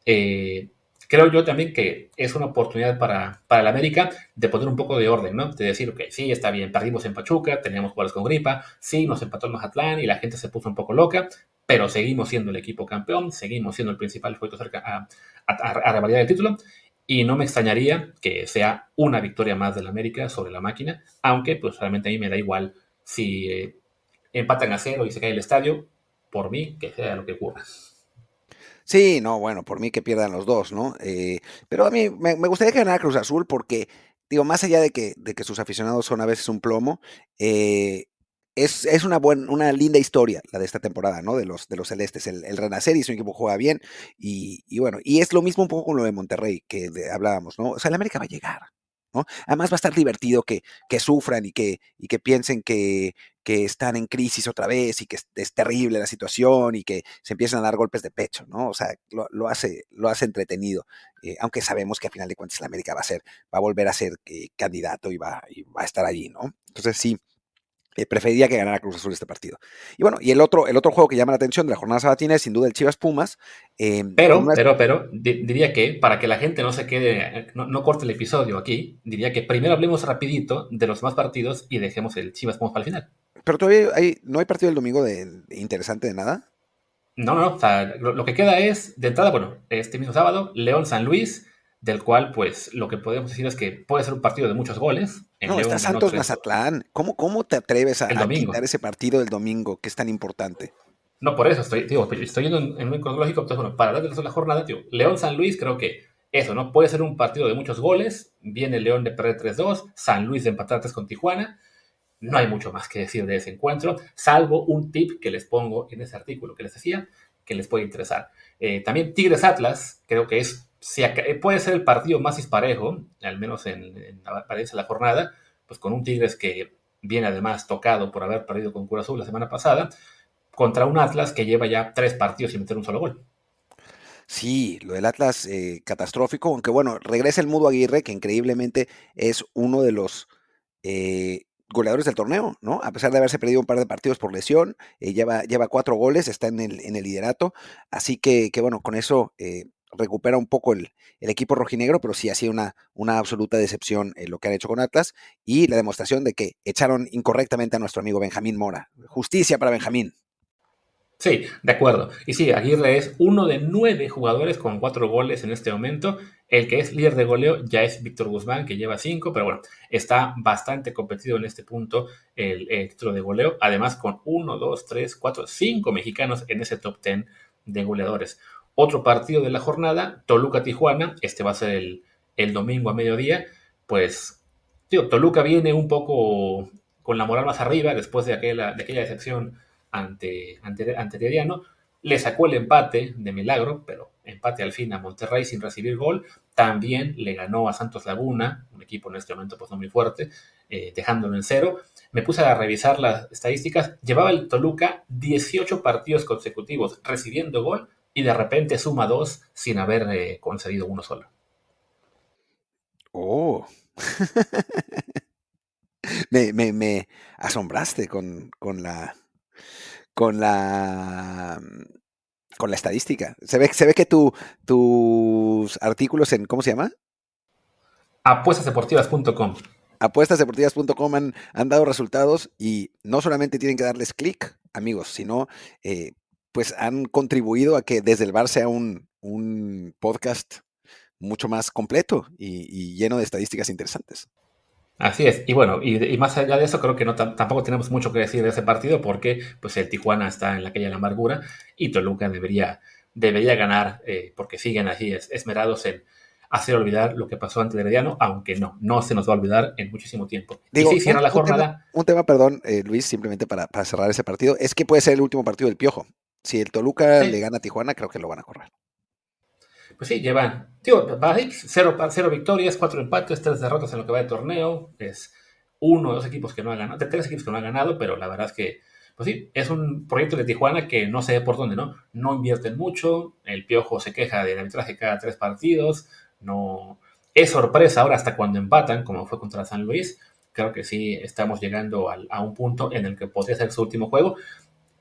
eh, creo yo también que es una oportunidad para, para el América de poner un poco de orden, ¿no? De decir, ok, sí, está bien, perdimos en Pachuca, teníamos jugadores con gripa, sí, nos empató el Mazatlán y la gente se puso un poco loca, pero seguimos siendo el equipo campeón, seguimos siendo el principal favorito cerca a, a, a, el título. Y no me extrañaría que sea una victoria más del América sobre la máquina, aunque pues realmente a mí me da igual si eh, empatan a cero y se cae el estadio, por mí, que sea lo que ocurra. Sí, no, bueno, por mí que pierdan los dos, ¿no? Eh, pero a mí me, gustaría que ganara Cruz Azul porque, digo, más allá de que, de que sus aficionados son a veces un plomo, eh, es, es, una, buena, una linda historia la de esta temporada, ¿no? De los, de los celestes, el, renacer y su equipo juega bien. Y, y, bueno, y es lo mismo un poco con lo de Monterrey que hablábamos, ¿no? O sea, el América va a llegar, Además va a estar divertido que, que sufran y que, y que piensen que, que, están en crisis otra vez y que es, terrible la situación y que se empiezan a dar golpes de pecho, ¿no? O sea, lo, hace, lo hace entretenido, eh, aunque sabemos que a final de cuentas la América va a ser, va a volver a ser eh, candidato y va, y va a estar allí, ¿no? Entonces sí, eh, preferiría que ganara Cruz Azul este partido. Y bueno, y el otro, el otro juego que llama la atención de la jornada sabatina es sin duda el Chivas Pumas. Em, pero, pero, pero, diría que para que la gente no se quede, no, corte el episodio aquí, diría que primero hablemos rapidito de los más partidos y dejemos el Chivas Pumas para el final. Pero todavía hay, no hay partido del domingo de, interesante de nada. No, no, no. lo, que queda es, de entrada, bueno, este mismo sábado, León San Luis, del cual, pues, lo que podemos decir es que puede ser un partido de muchos goles. No, está Santos Mazatlán. ¿Cómo, ¿Cómo te atreves a, quitar ese partido del domingo que es tan importante? No, por eso estoy, digo, estoy yendo en, un cronológico. Entonces, bueno, para darle la jornada, tío, León San Luis, creo que eso, ¿no? Puede ser un partido de muchos goles. Viene León de perder 3-2, San Luis de empatar 3 con Tijuana. No hay mucho más que decir de ese encuentro, salvo un tip que les pongo en ese artículo que les decía, que les puede interesar. Eh, también Tigres Atlas, creo que es eh, puede ser el partido más disparejo, al menos en, la apariencia de la jornada, pues con un Tigres que viene además tocado por haber perdido con Cura Azul la semana pasada, contra un Atlas que lleva ya tres partidos sin meter un solo gol. Sí, lo del Atlas eh, catastrófico, aunque bueno, regresa el Mudo Aguirre, que increíblemente es uno de los eh, goleadores del torneo, ¿no? A pesar de haberse perdido un par de partidos por lesión, lleva, lleva cuatro goles, está en el, en el liderato, así que, que bueno, con eso recupera un poco el, equipo rojinegro, pero sí ha sido una, una absoluta decepción lo que han hecho con Atlas y la demostración de que echaron incorrectamente a nuestro amigo Benjamín Mora. Justicia para Benjamín. Sí, de acuerdo. Y sí, Aguirre es uno de nueve jugadores con cuatro goles en este momento. El que es líder de goleo ya es Víctor Guzmán, que lleva cinco, pero bueno, está bastante competido en este punto el, título de goleo. Además, con uno, dos, tres, cuatro, cinco mexicanos en ese top ten de goleadores. Otro partido de la jornada, Toluca-Tijuana. Este va a ser el, el domingo a mediodía. Pues, tío, Toluca viene un poco con la moral más arriba después de aquella, de aquella decepción ante, ante, Le sacó el empate de milagro, pero empate al fin a Monterrey sin recibir gol. También le ganó a Santos Laguna, un equipo en este momento pues no muy fuerte, eh, dejándolo en cero. Me puse a revisar las estadísticas. Llevaba el Toluca 18 partidos consecutivos recibiendo gol y de repente suma dos sin haber eh, concedido uno solo. Oh. me, me, asombraste con, con la, con la con la estadística. Se ve, se ve que tu, tus artículos en, ¿cómo se llama? Apuestasdeportivas.com. Apuestasdeportivas.com han, han dado resultados y no solamente tienen que darles clic, amigos, sino eh, pues han contribuido a que desde el bar sea un, un podcast mucho más completo y lleno de estadísticas interesantes. Así es, y bueno, y, más allá de eso, creo que no tampoco tenemos mucho que decir de ese partido porque pues el Tijuana está en la calle de la amargura y Toluca debería, debería ganar eh, porque siguen así esmerados en hacer olvidar lo que pasó ante Herediano, aunque no, no se nos va a olvidar en muchísimo tiempo. Digo, y cierra la jornada. Un tema, perdón, eh, Luis, simplemente para, cerrar ese partido, es que puede ser el último partido del Piojo. Si el Toluca le gana a Tijuana, creo que lo van a correr pues sí, llevan, digo, cero, cero, victorias, cuatro empates, tres derrotas en lo que va de torneo. Es uno de los equipos que no ha ganado, de tres equipos que no ha ganado, pero la verdad es que, pues sí, es un proyecto de Tijuana que no sé por dónde, ¿no? No invierten mucho, el Piojo se queja del arbitraje cada tres partidos, no... Es sorpresa ahora hasta cuando empatan, como fue contra San Luis. Creo que sí estamos llegando a un punto en el que podría ser su último juego.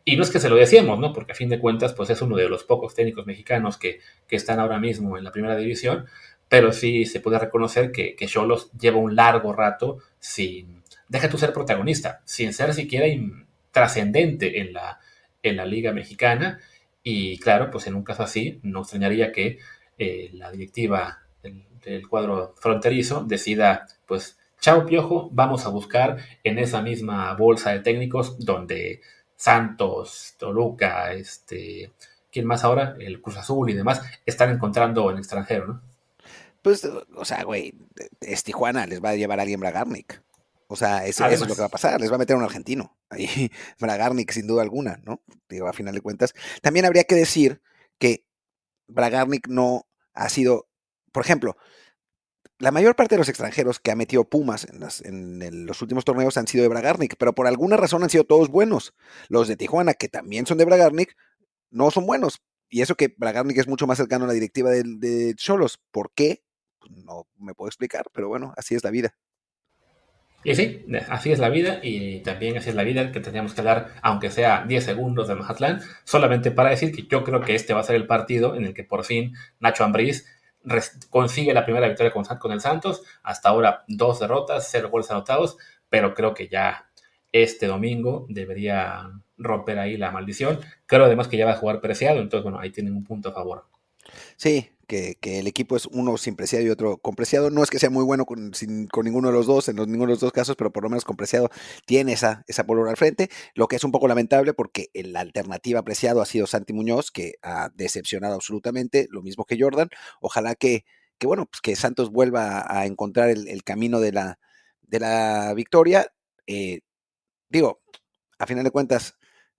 Y no es que se lo decíamos, ¿no? Porque a fin de cuentas, pues es uno de los pocos técnicos mexicanos que, están ahora mismo en la primera división, pero sí se puede reconocer que Cholos lleva un largo rato sin, deja tú ser protagonista, sin ser siquiera trascendente en la, en la liga mexicana. Y claro, pues en un caso así, no extrañaría que eh, la directiva del, del, cuadro fronterizo decida, pues, chao Piojo, vamos a buscar en esa misma bolsa de técnicos donde Santos, Toluca, este, ¿quién más ahora? El Cruz Azul y demás, están encontrando en extranjero, ¿no? Pues, o sea, güey, es Tijuana, les va a llevar a alguien Bragarnik. O sea, eso, es lo que va a pasar, les va a meter un argentino. Ahí, Bragarnik, sin duda alguna, ¿no? Digo, a final de cuentas. También habría que decir que Bragarnik no ha sido, por ejemplo, la mayor parte de los extranjeros que ha metido Pumas en, los últimos torneos han sido de Bragarnik, pero por alguna razón han sido todos buenos. Los de Tijuana, que también son de Bragarnik, no son buenos. Y eso que Bragarnik es mucho más cercano a la directiva de Cholos. ¿Por qué? Pues no me puedo explicar, pero bueno, así es la vida. Y sí, así es la vida y también así es la vida que tendríamos que dar, aunque sea 10 segundos de Mazatlán, solamente para decir que yo creo que este va a ser el partido en el que por fin Nacho Ambriz consigue la primera victoria con, con el Santos. Hasta ahora dos derrotas, cero goles anotados, pero creo que ya este domingo debería romper ahí la maldición. Creo además que ya va a jugar Preciado, entonces bueno, ahí tienen un punto a favor. Sí, que, el equipo es uno sin preciado y otro con preciado. No es que sea muy bueno con, ninguno de los dos, en ninguno de los dos casos, pero por lo menos con preciado tiene esa, esa al frente, lo que es un poco lamentable porque la alternativa preciado ha sido Santi Muñoz, que ha decepcionado absolutamente, lo mismo que Jordan. Ojalá que, que bueno, pues que Santos vuelva a encontrar el, camino de la, de la victoria. Eh, digo, a final de cuentas,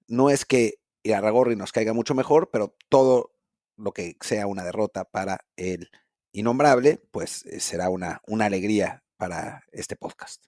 no es que Irarragorri nos caiga mucho mejor, pero todo lo que sea una derrota para el innombrable, pues eh, será una, una alegría para este podcast.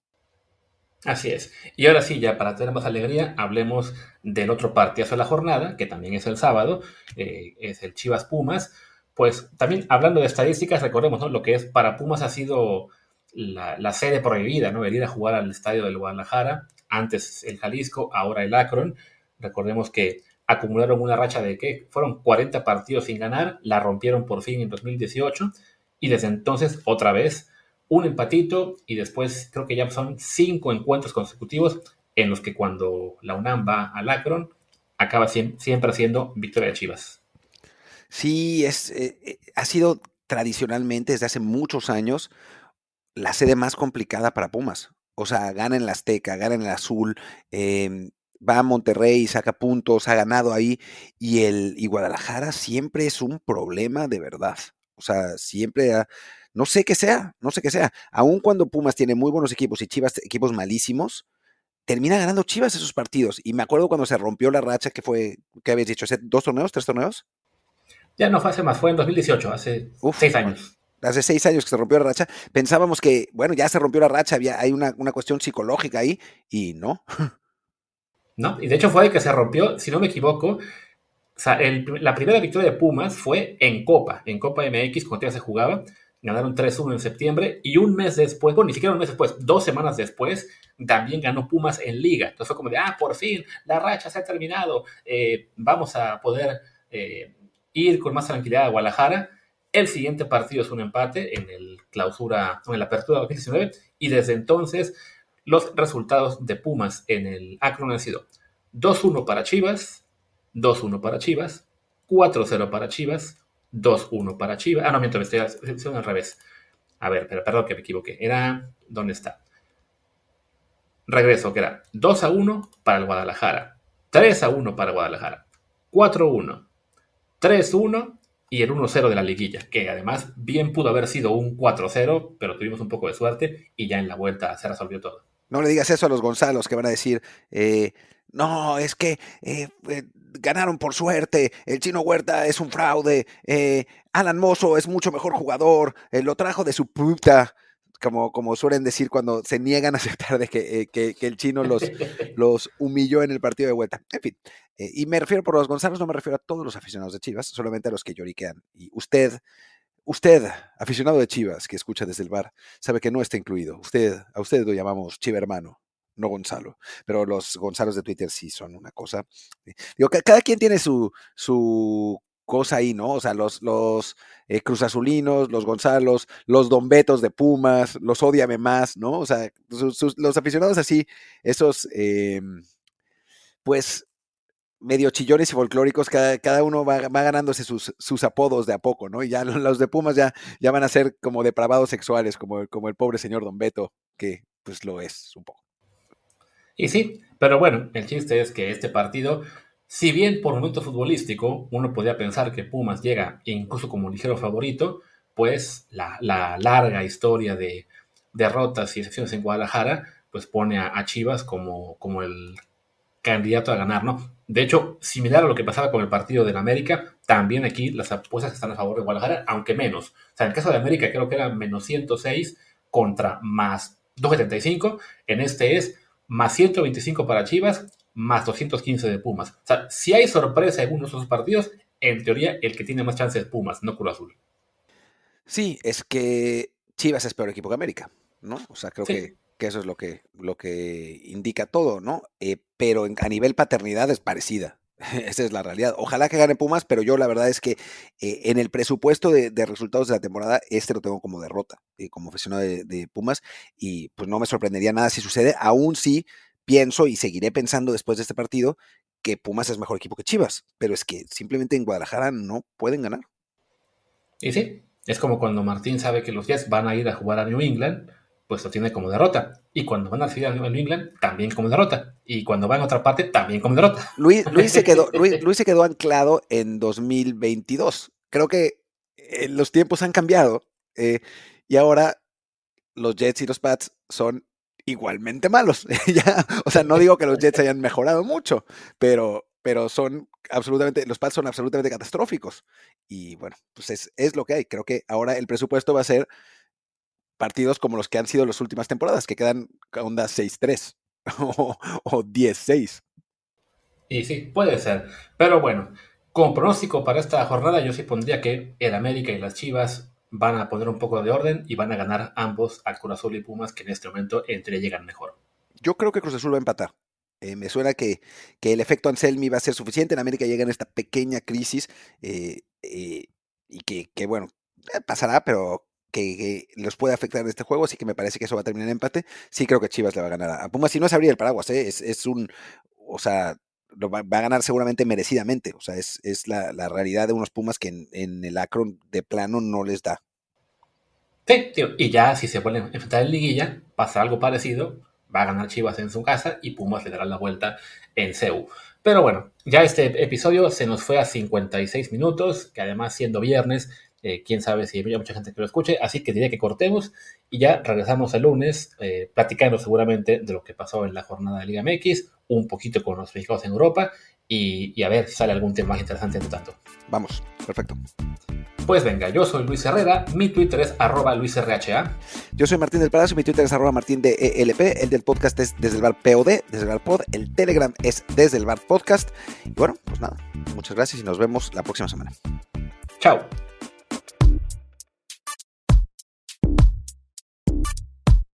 Así es. Y ahora sí, ya para tener más alegría, hablemos del otro partidazo de la jornada, que también es el sábado, eh, es el Chivas Pumas. Pues también hablando de estadísticas, recordemos, ¿no? Lo que es para Pumas ha sido la, sede prohibida, ¿no? Venir a jugar al estadio del Guadalajara, antes el Jalisco, ahora el Akron. Recordemos que acumularon una racha de que fueron 40 partidos sin ganar, la rompieron por fin en 2018 y desde entonces otra vez un empatito y después creo que ya son cinco encuentros consecutivos en los que cuando la UNAM va al Akron acaba siempre haciendo victoria de Chivas. Sí, es, eh, eh, ha sido tradicionalmente desde hace muchos años la sede más complicada para Pumas. O sea, gana en la Azteca, gana en el Azul, em, va a Monterrey, saca puntos, ha ganado ahí. Y el y Guadalajara siempre es un problema de verdad. O sea, siempre no sé qué sea, no sé qué sea. Aun cuando Pumas tiene muy buenos equipos y Chivas equipos malísimos, termina ganando Chivas esos partidos. Y me acuerdo cuando se rompió la racha que fue, ¿qué habías dicho? ¿Hace dos torneos, tres torneos? Ya no fue hace más, fue en 2018, hace seis años hace seis años que se rompió la racha, pensábamos que, bueno, ya se rompió la racha, había, hay una, cuestión psicológica ahí, y no. No, y de hecho fue que se rompió, si no me equivoco, la primera victoria de Pumas fue en Copa, en Copa MX, cuando ya se jugaba, ganaron 3-1 en septiembre, y un mes después, bueno, ni siquiera un mes después, dos semanas después, también ganó Pumas en Liga. Entonces fue como de, ah, por fin, la racha se ha terminado, eh, vamos a poder eh, ir con más tranquilidad a Guadalajara el siguiente partido es un empate en el clausura, en la apertura 2019, y desde entonces los resultados de Pumas en el Akron han sido 2-1 para Chivas, 2-1 para Chivas, 4-0 para Chivas, 2-1 para Chivas. Ah, no, miento, me estoy haciendo al revés. A ver, pero perdón que me equivoqué. Era, ¿dónde está? Regreso, que era 2 1 para el Guadalajara, 3 1 para Guadalajara, 4 1, 3 1 y el 1-0 de la liguilla, que además bien pudo haber sido un 4-0, pero tuvimos un poco de suerte y ya en la vuelta se resolvió todo. No le digas eso a los Gonzalos que van a decir, eh, no, es que eh, eh, ganaron por suerte, el chino Huerta es un fraude, Alan Mozo es mucho mejor jugador, lo trajo de su puta como, como suelen decir cuando se niegan a aceptar de que, que, el chino los, los humilló en el partido de vuelta. En fin, y me refiero por los González, no me refiero a todos los aficionados de Chivas, solamente a los que lloriquean. Y usted, usted, aficionado de Chivas, que escucha desde el bar, sabe que no está incluido. Usted, a usted lo llamamos Chiva hermano, no Gonzalo. Pero los Gonzalos de Twitter sí son una cosa. Eh, digo, cada quien tiene su, su cosa ahí, ¿no? O sea, los, los eh, Cruzazulinos, los Gonzalos, los Dombetos de Pumas, los Odiame Más, ¿no? O sea, los aficionados así, esos, em, pues medio chillones y folclóricos, cada, cada uno va, ganándose sus, apodos de a poco, ¿no? Y ya los de Pumas ya, ya van a ser como depravados sexuales, como, como el pobre señor Don Beto, que pues lo es un poco. Y sí, pero bueno, el chiste es que este partido, si bien por momento futbolístico uno podría pensar que Pumas llega incluso como ligero favorito, pues la, larga historia de derrotas y excepciones en Guadalajara, pues pone a, a Chivas como, como el candidato a ganar, ¿no? De hecho, similar a lo que pasaba con el partido de América, también aquí las apuestas están a favor de Guadalajara, aunque menos. O sea, en el caso de América creo que era menos 106 contra más 275. En este es más 125 para Chivas, más 215 de Pumas. O sea, si hay sorpresa en uno de esos partidos, en teoría el que tiene más chance es Pumas, no Cruz Azul. Sí, es que Chivas es peor equipo que América, ¿no? O sea, creo que que eso es lo que, lo que indica todo, ¿no? Eh, pero a nivel paternidad es parecida. Esa es la realidad. Ojalá que gane Pumas, pero yo la verdad es que eh, en el presupuesto de, resultados de la temporada, este lo tengo como derrota, eh, como aficionado de, Pumas, y pues no me sorprendería nada si sucede, aún si pienso y seguiré pensando después de este partido que Pumas es mejor equipo que Chivas, pero es que simplemente en Guadalajara no pueden ganar. Y sí, es como cuando Martín sabe que los Jets van a ir a jugar a New England pues lo tiene como derrota. Y cuando van a seguir a New England, también como derrota. Y cuando van a otra parte, también como derrota. Luis, Luis, se, quedó, Luis, se quedó anclado en 2022. Creo que eh, los tiempos han cambiado eh, y ahora los Jets y los Pats son igualmente malos. ya, o sea, no digo que los Jets hayan mejorado mucho, pero, pero son absolutamente, los Pats son absolutamente catastróficos. Y bueno, pues es, es lo que hay. Creo que ahora el presupuesto va a ser partidos como los que han sido las últimas temporadas, que quedan onda 6-3 o, o 10-6. Y sí, puede ser. Pero bueno, como pronóstico para esta jornada, yo sí pondría que el América y las Chivas van a poner un poco de orden y van a ganar ambos al Cruz Azul y Pumas, que en este momento entre llegan mejor. Yo creo que Cruz Azul va a empatar. Eh, me suena que, que, el efecto Anselmi va a ser suficiente. En América llega en esta pequeña crisis eh, eh, y que, que, bueno, pasará, pero que, los puede afectar en este juego, así que me parece que eso va a terminar en empate. Sí creo que Chivas le va a ganar a Pumas. Si no es abrir el paraguas, es, es, un, o sea, lo va, a ganar seguramente merecidamente. O sea, es, es la, la, realidad de unos Pumas que en, el Akron de plano no les da. Sí, tío, y ya si se vuelven a enfrentar en liguilla, pasa algo parecido. Va a ganar Chivas en su casa y Pumas le dará la vuelta en CEU. Pero bueno, ya este episodio se nos fue a 56 minutos, que además siendo viernes eh, quién sabe si hay mucha gente que lo escuche, así que diría que cortemos y ya regresamos el lunes eh, platicando seguramente de lo que pasó en la jornada de Liga MX, un poquito con los mexicanos en Europa y, y a ver si sale algún tema más interesante de tanto. Vamos, perfecto. Pues venga, yo soy Luis Herrera, mi Twitter es arroba LuisRHA. Yo soy Martín del Palacio, mi Twitter es arroba Martín de ELP, el del podcast es desde el bar POD, desde el bar pod, el Telegram es desde el bar podcast. Y bueno, pues nada, muchas gracias y nos vemos la próxima semana. Chao.